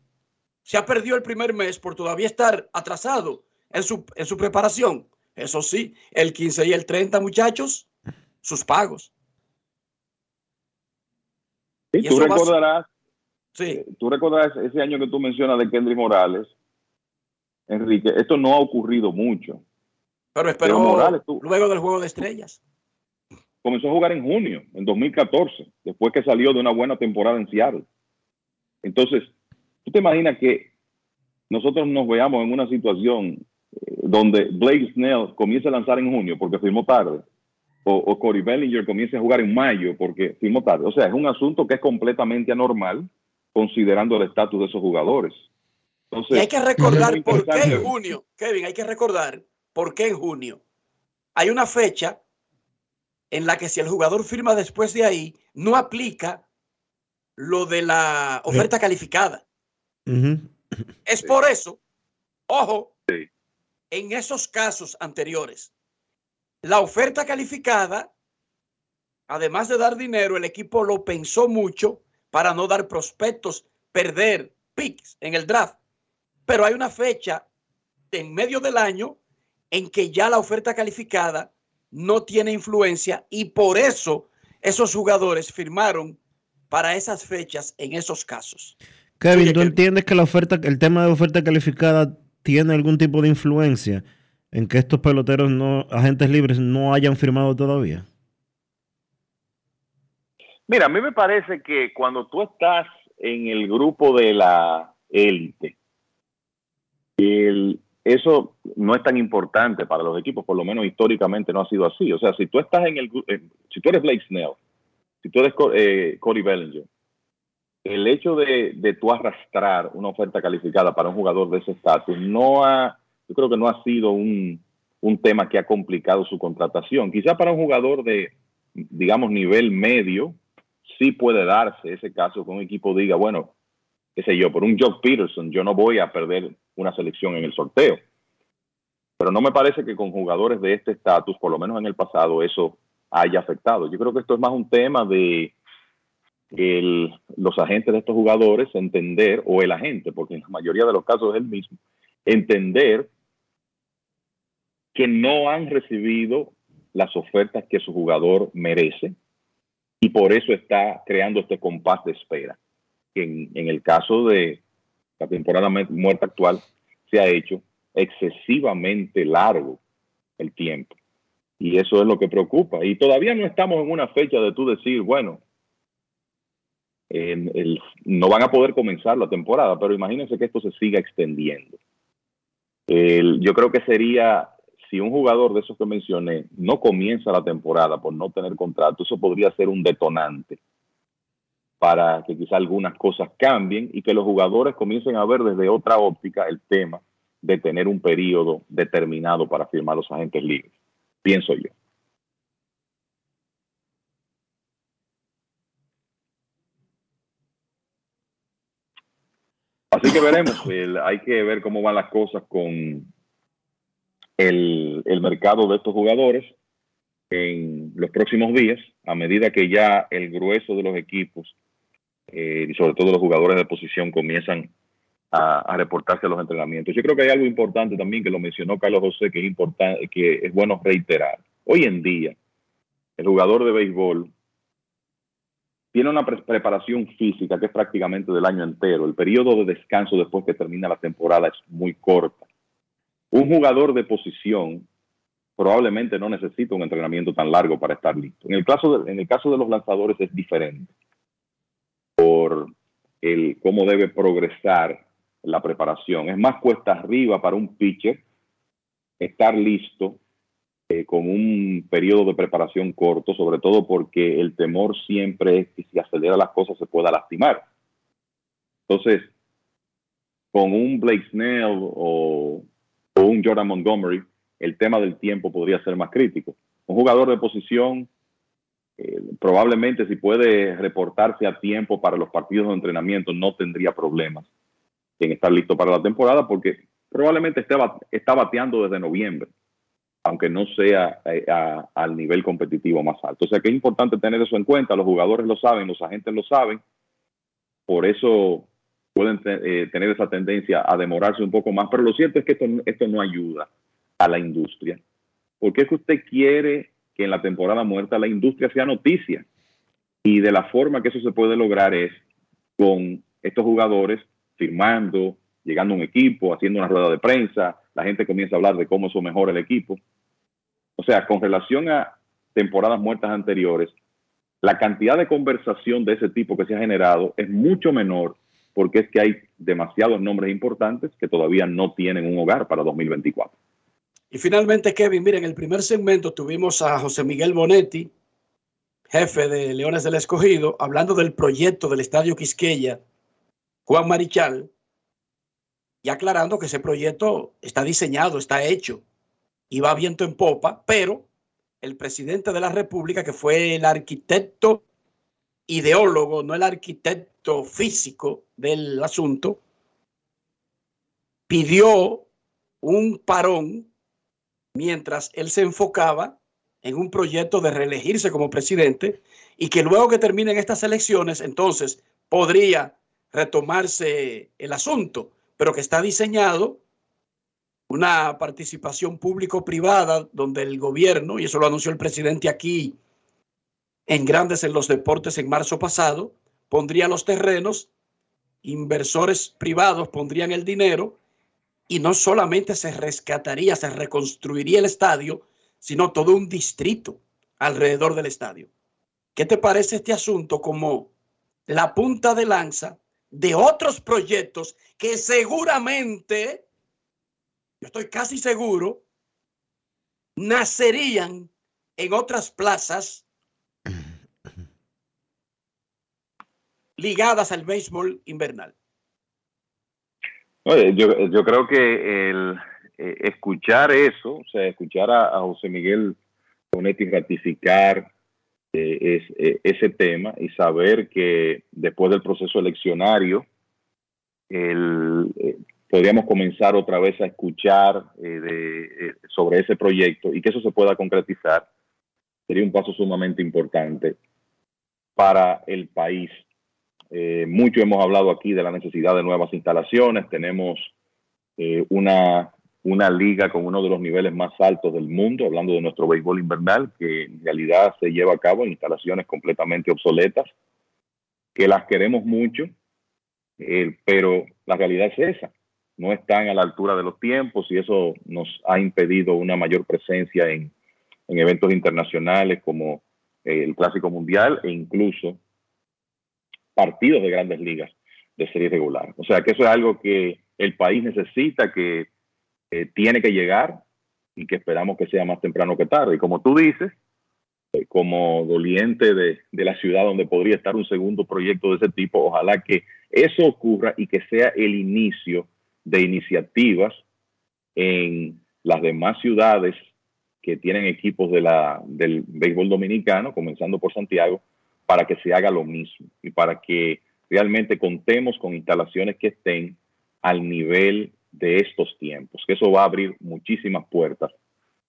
Speaker 2: se ha perdido el primer mes por todavía estar atrasado en su, en su preparación. Eso sí, el 15 y el 30, muchachos, sus pagos.
Speaker 33: Sí, tú recordarás,
Speaker 2: sí.
Speaker 33: eh, tú recordarás ese año que tú mencionas de Kendrick Morales, Enrique, esto no ha ocurrido mucho.
Speaker 2: Pero
Speaker 33: Morales, tú-
Speaker 2: luego del juego de estrellas.
Speaker 33: comenzó a jugar en junio, en 2014, después que salió de una buena temporada en Seattle. Entonces, tú te imaginas que nosotros nos veamos en una situación eh, donde Blake Snell comience a lanzar en junio porque firmó tarde, o, o Corey Bellinger comience a jugar en mayo porque firmó tarde. O sea, es un asunto que es completamente anormal considerando el estatus de esos jugadores. Entonces,
Speaker 2: Y hay que recordar por qué en junio, Kevin, hay que recordar por qué en junio. Hay una fecha en la que si el jugador firma después de ahí, no aplica lo de la oferta calificada. Es por eso, ojo, en esos casos anteriores, la oferta calificada, además de dar dinero, el equipo lo pensó mucho para no dar prospectos, perder picks en el draft. Pero hay una fecha en medio del año en que ya la oferta calificada no tiene influencia y por eso esos jugadores firmaron para esas fechas en esos casos.
Speaker 1: Kevin, ¿tú entiendes que la oferta, el tema de oferta calificada tiene algún tipo de influencia en que estos peloteros no, agentes libres, no hayan firmado todavía?
Speaker 33: Mira, a mí me parece que cuando tú estás en el grupo de la élite, el- eso no es tan importante para los equipos, por lo menos históricamente no ha sido así. O sea, si tú estás en el, en- si tú eres Blake Snell, si tú eres eh, Bellinger, el hecho de, de tú arrastrar una oferta calificada para un jugador de ese estatus no ha, yo creo que no ha sido un, un tema que ha complicado su contratación. Quizá para un jugador de, digamos, nivel medio, sí puede darse ese caso que un equipo diga, bueno, qué sé yo, por un Jock Peterson, yo no voy a perder una selección en el sorteo. Pero no me parece que con jugadores de este estatus, por lo menos en el pasado, eso haya afectado. Yo creo que esto es más un tema de el- los agentes de estos jugadores entender, o el agente, porque en la mayoría de los casos es el mismo, entender que no han recibido las ofertas que su jugador merece y por eso está creando este compás de espera. En, en el caso de la temporada muerta actual, se ha hecho excesivamente largo el tiempo. Y eso es lo que preocupa. Y todavía no estamos en una fecha de tú decir, bueno, no van a poder comenzar la temporada, pero imagínense que esto se siga extendiendo. Yo creo que sería, si un jugador de esos que mencioné no comienza la temporada por no tener contrato, eso podría ser un detonante para que quizá algunas cosas cambien y que los jugadores comiencen a ver desde otra óptica el tema de tener un periodo determinado para firmar los agentes libres, pienso yo. Así que veremos, hay que ver cómo van las cosas con el, mercado de estos jugadores en los próximos días, a medida que ya el grueso de los equipos eh, y sobre todo los jugadores de posición comienzan a, reportarse a los entrenamientos. Yo creo que hay algo importante también que lo mencionó Carlos José, que es importante, que es bueno reiterar. Hoy en día, el jugador de béisbol tiene una pre- preparación física que es prácticamente del año entero. El periodo de descanso después que termina la temporada es muy corta. Un jugador de posición probablemente no necesita un entrenamiento tan largo para estar listo. En el caso de, en el caso de los lanzadores es diferente por el cómo debe progresar la preparación. Es más cuesta arriba para un pitcher estar listo eh, con un periodo de preparación corto, sobre todo porque el temor siempre es que si acelera las cosas se pueda lastimar. Entonces, con un Blake Snell o, o un Jordan Montgomery, el tema del tiempo podría ser más crítico. Un jugador de posición, eh, probablemente si puede reportarse a tiempo para los partidos de entrenamiento, no tendría problemas en estar listo para la temporada porque probablemente está bateando desde noviembre, aunque no sea eh, al nivel competitivo más alto. O sea que es importante tener eso en cuenta, los jugadores lo saben, los agentes lo saben, por eso pueden eh, tener esa tendencia a demorarse un poco más, pero lo cierto es que esto, esto no ayuda a la industria, porque es que usted quiere que en la temporada muerta la industria sea noticia, y de la forma que eso se puede lograr es con estos jugadores firmando, llegando a un equipo, haciendo una rueda de prensa, la gente comienza a hablar de cómo eso mejora el equipo. O sea, con relación a temporadas muertas anteriores, la cantidad de conversación de ese tipo que se ha generado es mucho menor porque es que hay demasiados nombres importantes que todavía no tienen un hogar para 2024.
Speaker 2: Y finalmente, Kevin, mira, en el primer segmento tuvimos a José Miguel Bonetti, jefe de Leones del Escogido, hablando del proyecto del Estadio Quisqueya, Juan Marichal, y aclarando que ese proyecto está diseñado, está hecho y va viento en popa, pero el presidente de la República, que fue el arquitecto ideólogo, no el arquitecto físico del asunto, pidió un parón mientras él se enfocaba en un proyecto de reelegirse como presidente y que luego que terminen estas elecciones, entonces podría retomarse el asunto, pero que está diseñado una participación público-privada donde el gobierno, y eso lo anunció el presidente aquí en Grandes en los Deportes en marzo pasado, pondría los terrenos, inversores privados pondrían el dinero y no solamente se rescataría, se reconstruiría el estadio, sino todo un distrito alrededor del estadio. ¿qué te parece este asunto como la punta de lanza de otros proyectos que seguramente, yo estoy casi seguro, nacerían en otras plazas ligadas al béisbol invernal?
Speaker 33: Yo, creo que eh, escuchar eso, o sea, escuchar a, José Miguel Bonetti ratificar eh, eh, ese tema y saber que después del proceso eleccionario el, podríamos comenzar otra vez a escuchar sobre ese proyecto y que eso se pueda concretizar, sería un paso sumamente importante para el país. Eh, mucho hemos hablado aquí de la necesidad de nuevas instalaciones. Tenemos eh, una, una liga con uno de los niveles más altos del mundo, hablando de nuestro béisbol invernal, que en realidad se lleva a cabo en instalaciones completamente obsoletas, que las queremos mucho, eh, pero la realidad es esa. No están a la altura de los tiempos y eso nos ha impedido una mayor presencia en, en eventos internacionales como eh, el Clásico Mundial e incluso partidos de grandes ligas de serie regular. O sea que eso es algo que el país necesita, que eh, tiene que llegar y que esperamos que sea más temprano que tarde. Y como tú dices, eh, como doliente de, de, la ciudad donde podría estar un segundo proyecto de ese tipo, ojalá que eso ocurra y que sea el inicio de iniciativas en las demás ciudades que tienen equipos de la, del béisbol dominicano, comenzando por Santiago, para que se haga lo mismo y para que realmente contemos con instalaciones que estén al nivel de estos tiempos, que eso va a abrir muchísimas puertas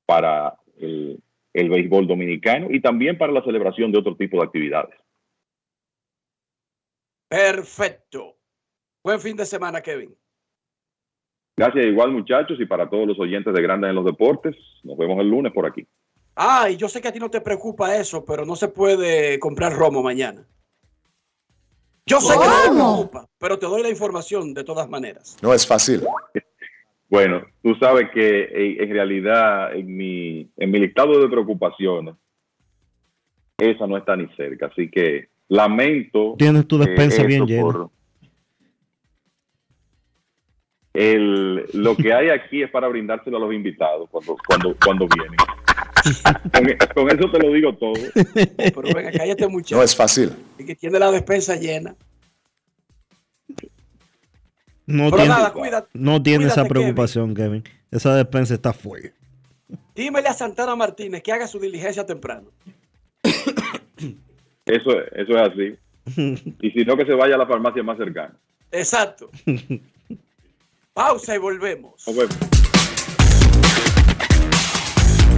Speaker 33: para el, el béisbol dominicano y también para la celebración de otro tipo de actividades.
Speaker 2: Perfecto. Buen fin de semana, Kevin.
Speaker 33: Gracias igual muchachos y para todos los oyentes de Grandes en los Deportes. Nos vemos el lunes por aquí.
Speaker 2: Ay, yo sé que a ti no te preocupa eso, pero no se puede comprar romo mañana. Yo sé que no te preocupa, pero te doy la información de todas maneras.
Speaker 33: No es fácil. Bueno, tú sabes que en, realidad en mi, en mi listado de preocupaciones, esa no está ni cerca. Así que lamento.
Speaker 1: Tienes tu despensa bien llena.
Speaker 33: el, lo que hay aquí es para brindárselo a los invitados cuando, cuando, cuando vienen. Con, con eso te lo digo todo.
Speaker 2: Pero venga, cállate muchacho.
Speaker 33: No es fácil.
Speaker 2: Y que tiene la despensa llena.
Speaker 1: No
Speaker 2: Pero
Speaker 1: tiene,
Speaker 2: nada, cuídate-
Speaker 1: no tiene esa preocupación, Kevin. Esa despensa está fuera.
Speaker 2: Dímele a Santana Martínez que haga su diligencia temprano.
Speaker 33: Eso, es- eso es así. Y si no, que se vaya a la farmacia más cercana.
Speaker 2: Exacto. Pausa y volvemos.
Speaker 33: Nos vemos.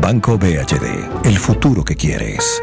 Speaker 35: Banco BHD, el futuro que quieres.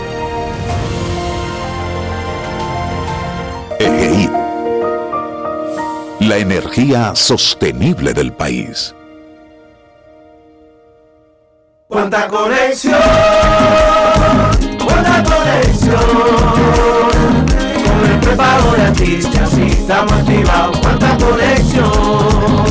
Speaker 10: La energía sostenible del país.
Speaker 36: Cuánta conexión, cuánta conexión. Con el prepago de artistas y estamos activados. Cuánta conexión.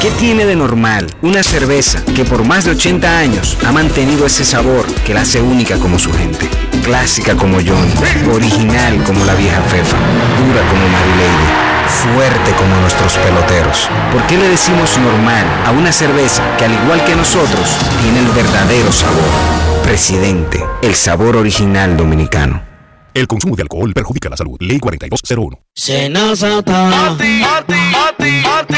Speaker 13: ¿Qué tiene de normal una cerveza que por más de 80 años ha mantenido ese sabor que la hace única como su gente? Clásica como John, original como la vieja Fefa, dura como Lady, fuerte como nuestros peloteros. ¿Por qué le decimos normal a una cerveza que al igual que nosotros tiene el verdadero sabor? Presidente, el sabor original dominicano.
Speaker 34: El consumo de alcohol perjudica la salud. Ley 4201.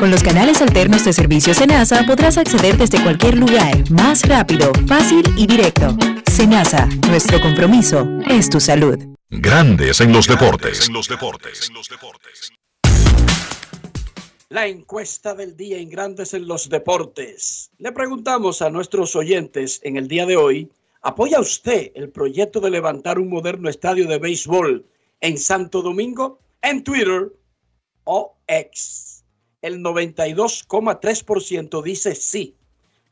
Speaker 27: Con los canales alternos de servicio Senasa podrás acceder desde cualquier lugar, más rápido, fácil y directo. Senasa, nuestro compromiso es tu salud.
Speaker 3: Grandes en los deportes.
Speaker 2: La encuesta del día en Grandes en los Deportes. Le preguntamos a nuestros oyentes en el día de hoy, ¿apoya usted el proyecto de levantar un moderno estadio de béisbol en Santo Domingo? En Twitter o X. El 92,3% dice sí,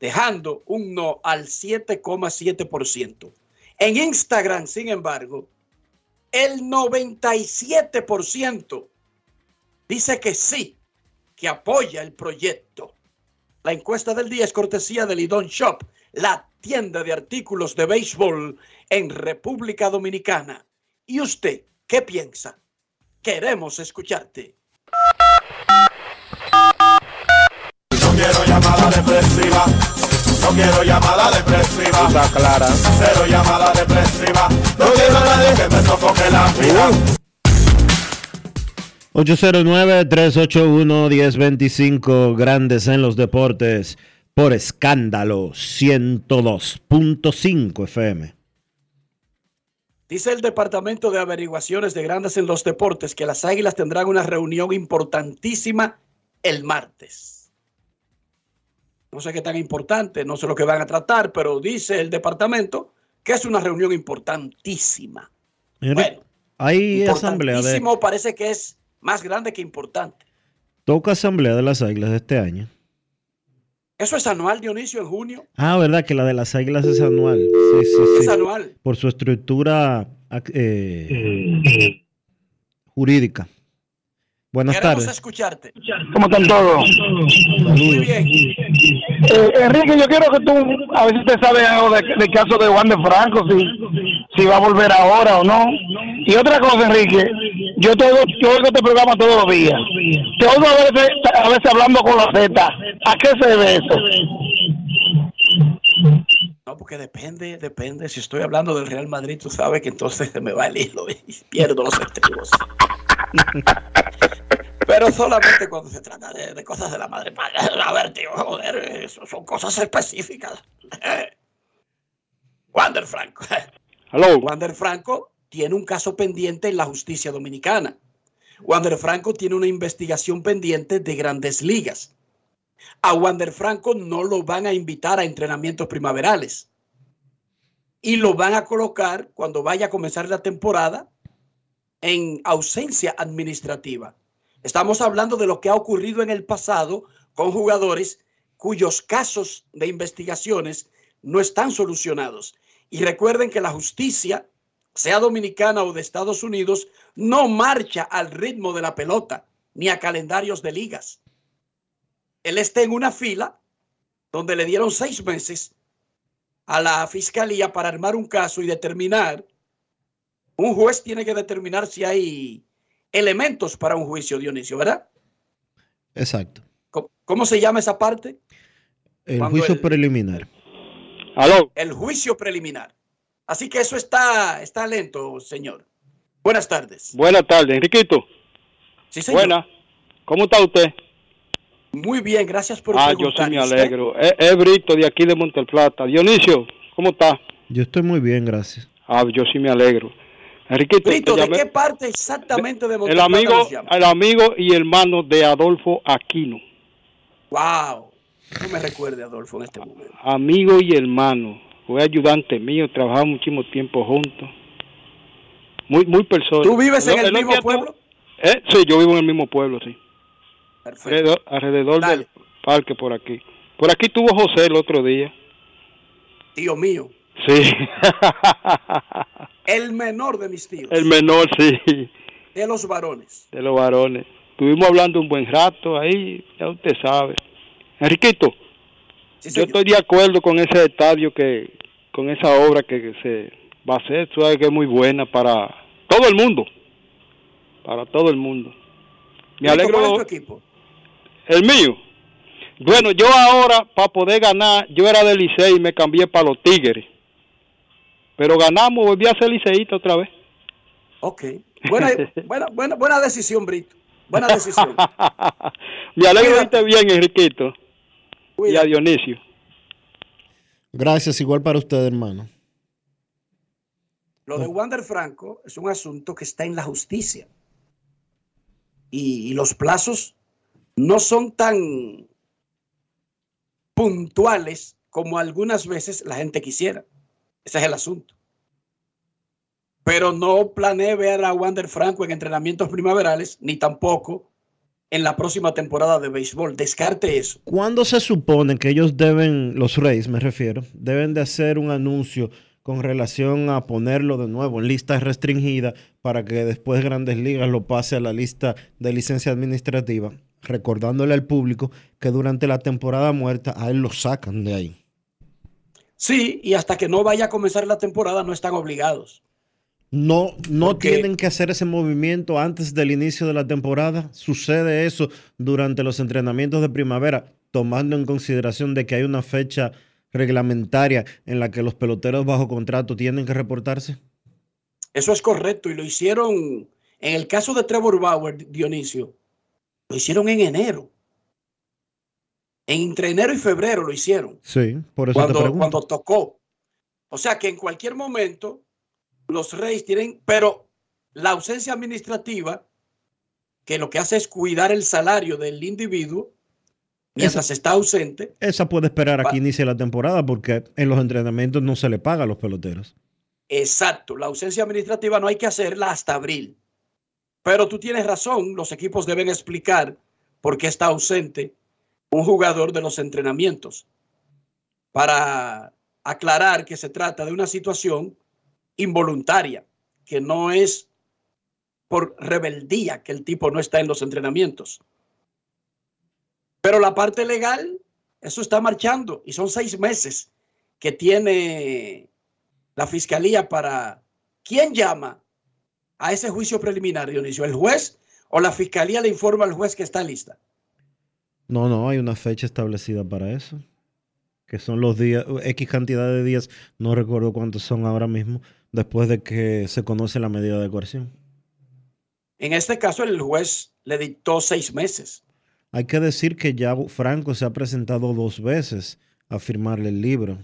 Speaker 2: dejando un no al 7,7%. En Instagram, sin embargo, el 97% dice que sí, que apoya el proyecto. La encuesta del día es cortesía de Lidon Shop, la tienda de artículos de béisbol en República Dominicana. ¿Y usted qué piensa? Queremos escucharte.
Speaker 36: Llamada depresiva. No quiero llamada depresiva.
Speaker 31: Está clara.
Speaker 36: Cero llamada depresiva. No quiero a nadie que me sofoque la vida.
Speaker 1: 809-381-1025, grandes en los deportes. por escándalo 102.5 FM.
Speaker 2: Dice el Departamento de Averiguaciones de Grandes en los Deportes que las Águilas tendrán una reunión importantísima el martes. No sé qué tan importante, no sé lo que van a tratar, pero dice el departamento que es una reunión importantísima.
Speaker 1: Bueno, hay asamblea de,
Speaker 2: parece que es más grande que importante.
Speaker 1: toca asamblea de las águilas de este año.
Speaker 2: Eso es anual, Dionisio, en junio.
Speaker 1: Ah, verdad que la de las águilas es anual. Sí, sí, sí.
Speaker 2: Es anual.
Speaker 1: Por su estructura eh, jurídica. Buenas
Speaker 2: Queremos
Speaker 1: tardes.
Speaker 2: escucharte.
Speaker 37: ¿Cómo están todos?
Speaker 2: Muy bien.
Speaker 37: Eh, Enrique, yo quiero que tú, a ver si usted sabe algo de- del caso de Juan de Franco, si, si va a volver ahora o no. Y otra cosa, Enrique, yo te oigo, yo oigo este programa todos los días. Te oigo a veces, a veces hablando con la Z. ¿A qué se debe eso?
Speaker 2: No, porque depende, depende. Si estoy hablando del Real Madrid, tú sabes que entonces se me va el hilo y pierdo los estribos. Pero solamente cuando se trata de, de cosas de la madre. A ver, tío, joder, eso son cosas específicas. Wander Franco. Wander Franco tiene un caso pendiente en la justicia dominicana. Wander Franco tiene una investigación pendiente de grandes ligas. A Wander Franco no lo van a invitar a entrenamientos primaverales. Y lo van a colocar cuando vaya a comenzar la temporada en ausencia administrativa. Estamos hablando de lo que ha ocurrido en el pasado con jugadores cuyos casos de investigaciones no están solucionados. Y recuerden que la justicia, sea dominicana o de Estados Unidos, no marcha al ritmo de la pelota ni a calendarios de ligas. Él está en una fila donde le dieron seis meses a la fiscalía para armar un caso y determinar. Un juez tiene que determinar si hay elementos para un juicio, Dionisio, ¿verdad?
Speaker 1: Exacto.
Speaker 2: ¿Cómo, cómo se llama esa parte?
Speaker 1: El
Speaker 2: Cuando
Speaker 1: juicio
Speaker 2: el-
Speaker 1: preliminar.
Speaker 2: El juicio preliminar. Así que eso está, está lento, señor. Buenas tardes.
Speaker 38: Buenas tardes, Enriquito.
Speaker 2: Sí, señor.
Speaker 38: Buenas. ¿Cómo está usted?
Speaker 2: Muy bien, gracias por
Speaker 38: Ah, yo sí
Speaker 2: preguntar.
Speaker 38: me alegro. Es, es Brito de aquí de Monteplata. Dionisio, ¿cómo está?
Speaker 1: Yo estoy muy bien, gracias.
Speaker 38: Ah, yo sí me alegro. Enriquito,
Speaker 2: Brito, ¿de
Speaker 38: llamé-
Speaker 2: qué parte exactamente de
Speaker 38: el
Speaker 2: Monteplata
Speaker 38: amigo, el amigo y hermano de Adolfo Aquino.
Speaker 2: Wow. No me recuerde, Adolfo, en este momento.
Speaker 38: Amigo y hermano. Fue ayudante mío, trabajamos muchísimo tiempo juntos. Muy, muy persona.
Speaker 2: ¿Tú vives en el mismo pueblo?
Speaker 38: Eh, sí, yo vivo en el mismo pueblo, sí.
Speaker 2: Perfecto.
Speaker 38: Alrededor, alrededor del parque por aquí. Por aquí tuvo José el otro día.
Speaker 2: Tío mío.
Speaker 38: Sí,
Speaker 2: El menor de mis tíos.
Speaker 38: el menor, sí,
Speaker 2: De los varones.
Speaker 38: de los varones. Estuvimos hablando un buen rato ahí, ya usted sabe. Enriquito, yo estoy de acuerdo con ese estadio que, con esa obra que se va a hacer, tú sabes que es muy buena para todo el mundo, para todo el mundo. Me alegro.
Speaker 2: ¿Cuál es tu equipo?
Speaker 38: El mío. Bueno, yo ahora, para poder ganar, yo era del Licey y me cambié para los Tigres. Pero ganamos, volví a ser liceísta otra vez.
Speaker 2: Ok. Buena, buena, buena, buena decisión, Brito. Buena decisión.
Speaker 38: Me alegro de verte bien, Enriquito. Y a Dionisio.
Speaker 1: Gracias, igual para usted, hermano.
Speaker 2: Lo de Wander Franco es un asunto que está en la justicia. Y, y los plazos no son tan puntuales como algunas veces la gente quisiera. Ese es el asunto. Pero no planeé ver a Wander Franco en entrenamientos primaverales, ni tampoco en la próxima temporada de béisbol. Descarte eso.
Speaker 1: ¿Cuándo se supone que ellos deben, los Reyes me refiero, deben de hacer un anuncio con relación a ponerlo de nuevo en lista restringida para que después Grandes Ligas lo pase a la lista de licencia administrativa, recordándole al público que durante la temporada muerta a él lo sacan de ahí?
Speaker 2: Sí, y hasta que no vaya a comenzar la temporada no están obligados.
Speaker 1: No, no
Speaker 2: Porque-
Speaker 1: tienen que hacer ese movimiento antes del inicio de la temporada. Sucede eso durante los entrenamientos de primavera, tomando en consideración de que hay una fecha reglamentaria en la que los peloteros bajo contrato tienen que reportarse.
Speaker 2: Eso es correcto y lo hicieron en el caso de Trevor Bauer, Dionisio, lo hicieron en enero. Entre enero y febrero lo hicieron.
Speaker 1: Sí, por eso
Speaker 2: cuando,
Speaker 1: te pregunto.
Speaker 2: cuando tocó. O sea que en cualquier momento los Reyes tienen, pero la ausencia administrativa, que lo que hace es cuidar el salario del individuo mientras está ausente,
Speaker 1: Esa puede esperar a que inicie la temporada porque en los entrenamientos no se le paga a los peloteros.
Speaker 2: Exacto, la ausencia administrativa no hay que hacerla hasta abril. Pero tú tienes razón, los equipos deben explicar por qué está ausente un jugador de los entrenamientos para aclarar que se trata de una situación involuntaria, que no es por rebeldía que el tipo no está en los entrenamientos. Pero la parte legal, eso está marchando y son seis meses que tiene la fiscalía para quién llama a ese juicio preliminar, Dionisio, el juez o la fiscalía le informa al juez que está lista.
Speaker 1: No, no, hay una fecha establecida para eso. Que son los días, X cantidad de días, no recuerdo cuántos son ahora mismo, después de que se conoce la medida de coerción.
Speaker 2: En este caso, el juez le dictó seis meses.
Speaker 1: Hay que decir que ya Franco se ha presentado dos veces a firmarle el libro.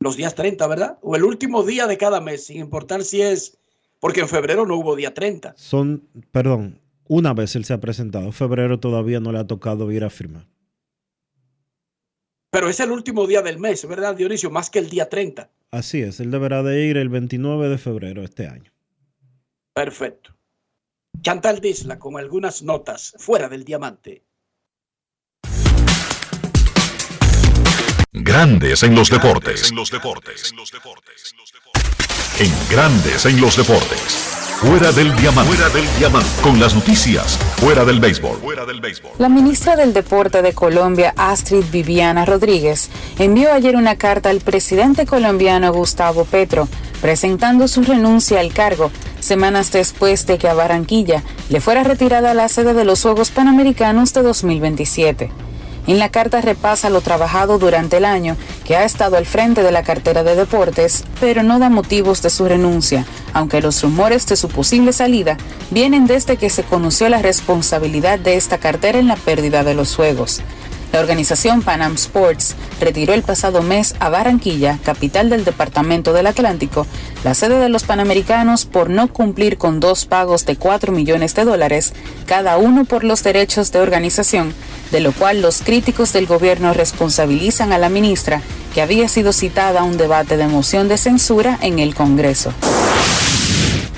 Speaker 2: Los días 30, ¿verdad? O el último día de cada mes, sin importar si es, porque en febrero no hubo día 30.
Speaker 1: Son, perdón, una vez él se ha presentado. Febrero todavía no le ha tocado ir a firmar.
Speaker 2: Pero es el último día del mes, ¿verdad, Dionisio? Más que el día 30.
Speaker 1: Así es, él deberá de ir el 29 de febrero este año.
Speaker 2: Perfecto. Chantal Disla con algunas notas fuera del diamante.
Speaker 3: Grandes en los deportes. En Grandes en los deportes. Fuera del diamante. Fuera del diamante. Con las noticias. Fuera del béisbol. Fuera del béisbol.
Speaker 39: La ministra del Deporte de Colombia, Astrid Viviana Rodríguez, envió ayer una carta al presidente colombiano Gustavo Petro, presentando su renuncia al cargo, semanas después de que a Barranquilla le fuera retirada la sede de los Juegos Panamericanos de 2027. En la carta repasa lo trabajado durante el año que ha estado al frente de la cartera de deportes, pero no da motivos de su renuncia, aunque los rumores de su posible salida vienen desde que se conoció la responsabilidad de esta cartera en la pérdida de los Juegos. La organización Panam Sports retiró el pasado mes a Barranquilla, capital del Departamento del Atlántico, la sede de los Panamericanos por no cumplir con dos pagos de 4 millones de dólares, cada uno por los derechos de organización, de lo cual los críticos del gobierno responsabilizan a la ministra, que había sido citada a un debate de moción de censura en el Congreso.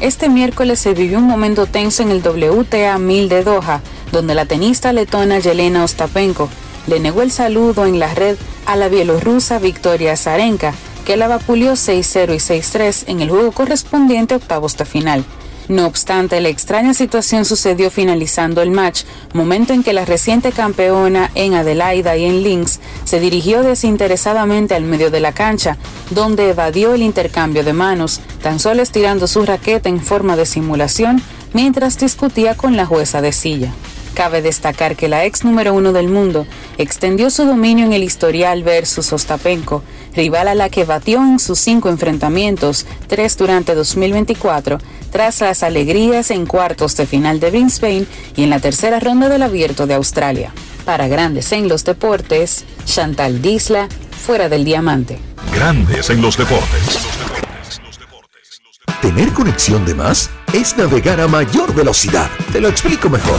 Speaker 39: Este miércoles se vivió un momento tenso en el WTA 1000 de Doha, donde la tenista letona Yelena Ostapenko le negó el saludo en la red a la bielorrusa Victoria Zarenka, que la vapuleó 6-0 y 6-3 en el juego correspondiente a octavos de final. No obstante, la extraña situación sucedió finalizando el match, momento en que la reciente campeona en Adelaida y en Links se dirigió desinteresadamente al medio de la cancha, donde evadió el intercambio de manos, tan solo estirando su raqueta en forma de simulación mientras discutía con la jueza de silla. Cabe destacar que la ex número uno del mundo extendió su dominio en el historial versus Ostapenko, rival a la que batió en sus cinco enfrentamientos, tres durante 2024, tras las alegrías en cuartos de final de Brisbane y en la tercera ronda del Abierto de Australia. Para Grandes en los Deportes, Chantal Disla, fuera del diamante.
Speaker 3: Grandes en los deportes.
Speaker 21: Tener conexión de más es navegar a mayor velocidad. Te lo explico mejor.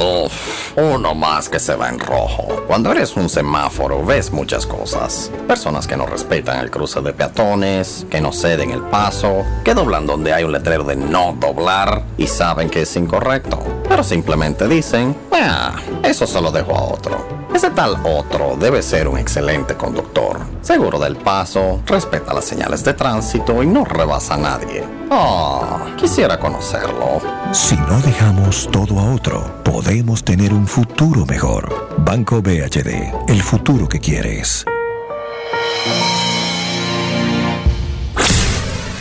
Speaker 40: Uf, uno más que se va en rojo. Cuando eres un semáforo ves muchas cosas. Personas que no respetan el cruce de peatones, que no ceden el paso, que doblan donde hay un letrero de no doblar y saben que es incorrecto. Pero simplemente dicen, ah, eso se lo dejo a otro. Ese tal otro debe ser un excelente conductor, seguro del paso, respeta las señales de tránsito y no rebasa a nadie. Oh, quisiera conocerlo.
Speaker 21: Si no dejamos todo a otro, podemos tener un futuro mejor. Banco BHD, el futuro que quieres.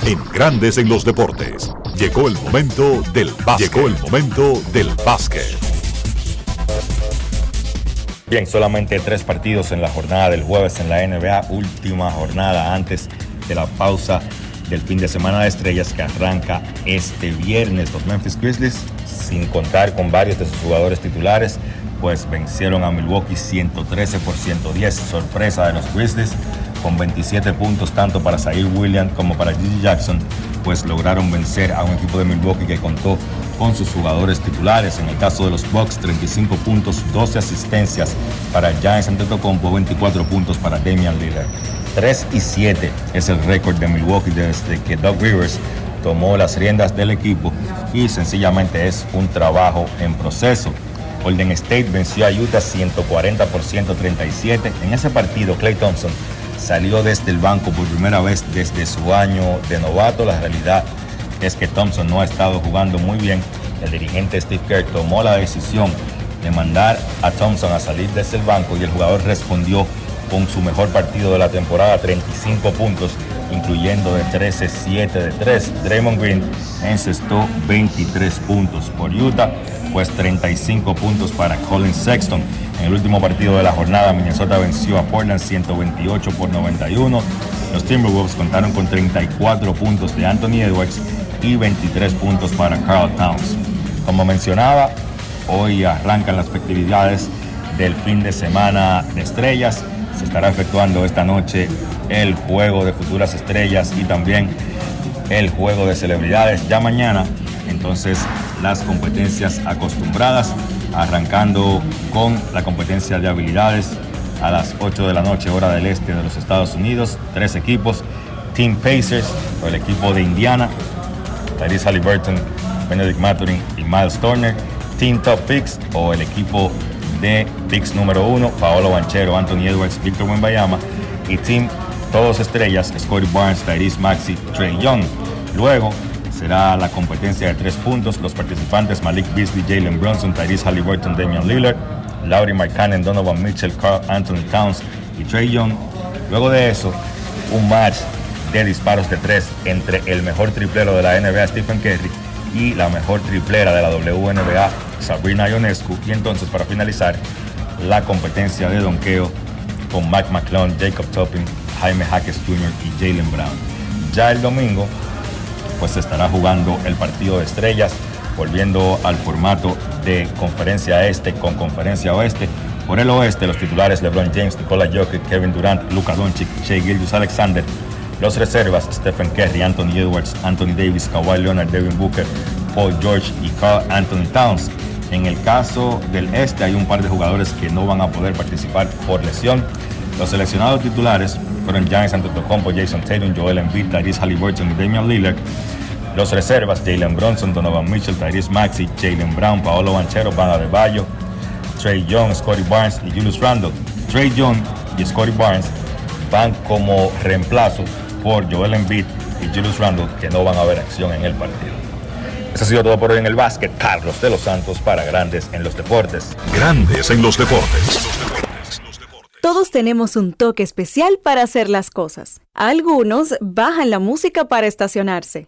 Speaker 3: En Grandes en los Deportes, llegó el momento del básquet. Llegó el momento del básquet.
Speaker 33: Bien, solamente tres partidos en la jornada del jueves en la NBA, última jornada antes de la pausa del fin de semana de estrellas que arranca este viernes. Los Memphis Grizzlies, sin contar con varios de sus jugadores titulares, pues vencieron a Milwaukee 113 por 110. Sorpresa de los Grizzlies, con 27 puntos tanto para Zaire Williams como para Gigi Jackson, pues lograron vencer a un equipo de Milwaukee que contó con sus jugadores titulares. En el caso de los Bucks, 35 puntos, 12 asistencias para Giants Antetokounmpo, 24 puntos para Damian Lillard. 3 y 7 es el récord de Milwaukee desde que Doug Rivers tomó las riendas del equipo y sencillamente es un trabajo en proceso. Golden State venció a Utah 140 por 137. En ese partido, Clay Thompson salió desde el banco por primera vez desde su año de novato. La realidad es que Thompson no ha estado jugando muy bien. El dirigente Steve Kerr tomó la decisión de mandar a Thompson a salir desde el banco y el jugador respondió con su mejor partido de la temporada, 35 puntos, incluyendo de 13-7 de 3. Draymond Green encestó 23 puntos por Utah, pues 35 puntos para Colin Sexton. En el último partido de la jornada, Minnesota venció a Portland 128 por 91. Los Timberwolves contaron con 34 puntos de Anthony Edwards y 23 puntos para Carl Towns. Como mencionaba, hoy arrancan las festividades del fin de semana de estrellas. Se estará efectuando esta noche el juego de futuras estrellas y también el juego de celebridades. Ya mañana, entonces, las competencias acostumbradas, arrancando con la competencia de habilidades a las 8 de la noche, hora del este de los Estados Unidos. Tres equipos: Team Pacers, el equipo de Indiana, Tyrese Halliburton, Benedict Mathurin y Miles Turner, Team Top Picks o el equipo de picks número uno, Paolo Banchero, Anthony Edwards, Victor Wembayama y Team Todos Estrellas, Scotty Barnes, Tyrese Maxi, Trey Young. Luego será la competencia de tres puntos. Los participantes Malik Beasley, Jalen Brunson, Tyrese Halliburton, Damian Lillard, Laurie Markkanen, Donovan Mitchell, Carl Anthony Towns y Trey Young. Luego de eso, un match de disparos de tres entre el mejor triplero de la NBA, Stephen Curry, y la mejor triplera de la WNBA, Sabrina Ionescu. Y entonces, para finalizar, la competencia de donqueo con Mike McClone, Jacob Topping, Jaime Hackes Jr. y Jalen Brown. Ya el domingo, pues se estará jugando el partido de estrellas, volviendo al formato de conferencia este con conferencia oeste. Por el oeste, los titulares LeBron James, Nikola Jokic, Kevin Durant, Luka Doncic, Shea Gilgeous Alexander. Los reservas, Stephen Curry, Anthony Edwards, Anthony Davis, Kawhi Leonard, Devin Booker, Paul George y Anthony Towns. En el caso del este hay un par de jugadores que no van a poder participar por lesión. Los seleccionados titulares fueron Giannis Antetokounmpo, Jason Tatum, Joel Embiid, Tyrese Halliburton y Damian Lillard. Los reservas, Jalen Bronson, Donovan Mitchell, Tyrese Maxey, Jalen Brown, Paolo Banchero, Van Adebayo, Trey Young, Scotty Barnes y Julius Randle. Trey Young y Scotty Barnes van como reemplazo por Joel Embiid y Julius Randle, que no van a ver acción en el partido. Eso ha sido todo por hoy en el básquet. Carlos de los Santos para Grandes en los Deportes.
Speaker 3: Grandes en los Deportes.
Speaker 22: Todos tenemos un toque especial para hacer las cosas. Algunos bajan la música para estacionarse.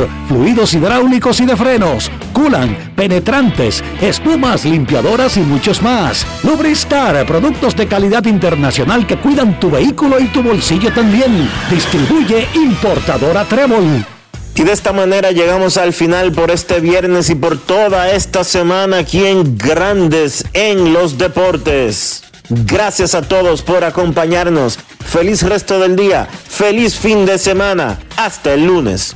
Speaker 26: fluidos hidráulicos y de frenos, culan, penetrantes, espumas, limpiadoras y muchos más. Lubristar, productos de calidad internacional que cuidan tu vehículo y tu bolsillo también. Distribuye importadora Trébol.
Speaker 1: Y de esta manera llegamos al final por este viernes y por toda esta semana aquí en Grandes en los Deportes. Gracias a todos por acompañarnos. Feliz resto del día. Feliz fin de semana. Hasta el lunes.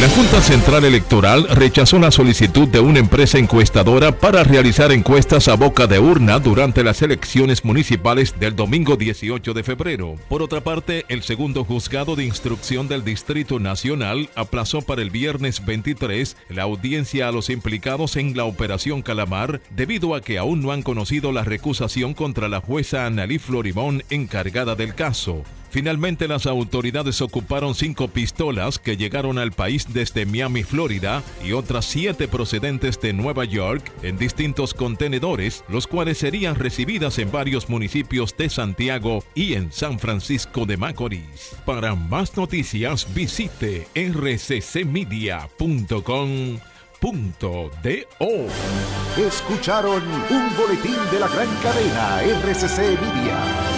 Speaker 32: La Junta Central Electoral rechazó la solicitud de una empresa encuestadora para realizar encuestas a boca de urna durante las elecciones municipales del domingo 18 de febrero. Por otra parte, el segundo juzgado de instrucción del Distrito Nacional aplazó para el viernes 23 la audiencia a los implicados en la Operación Calamar debido a que aún no han conocido la recusación contra la jueza Annalí Florimón encargada del caso. Finalmente las autoridades ocuparon cinco pistolas que llegaron al país desde Miami, Florida, y otras siete procedentes de Nueva York en distintos contenedores, los cuales serían recibidas en varios municipios de Santiago y en San Francisco de Macorís. Para más noticias visite rccmedia.com .do.
Speaker 41: Escucharon un boletín de la gran cadena RCC Media.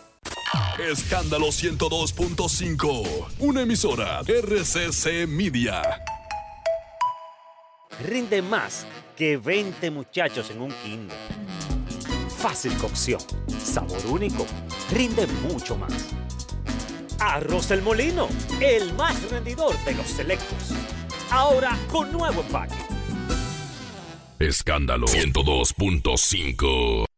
Speaker 41: Escándalo 102.5. Una emisora RCC Media.
Speaker 42: Rinde más que 20 muchachos en un kinder. Fácil cocción. Sabor único. Rinde mucho más. Arroz El Molino. El más rendidor de los selectos. Ahora con nuevo empaque.
Speaker 41: Escándalo 102.5.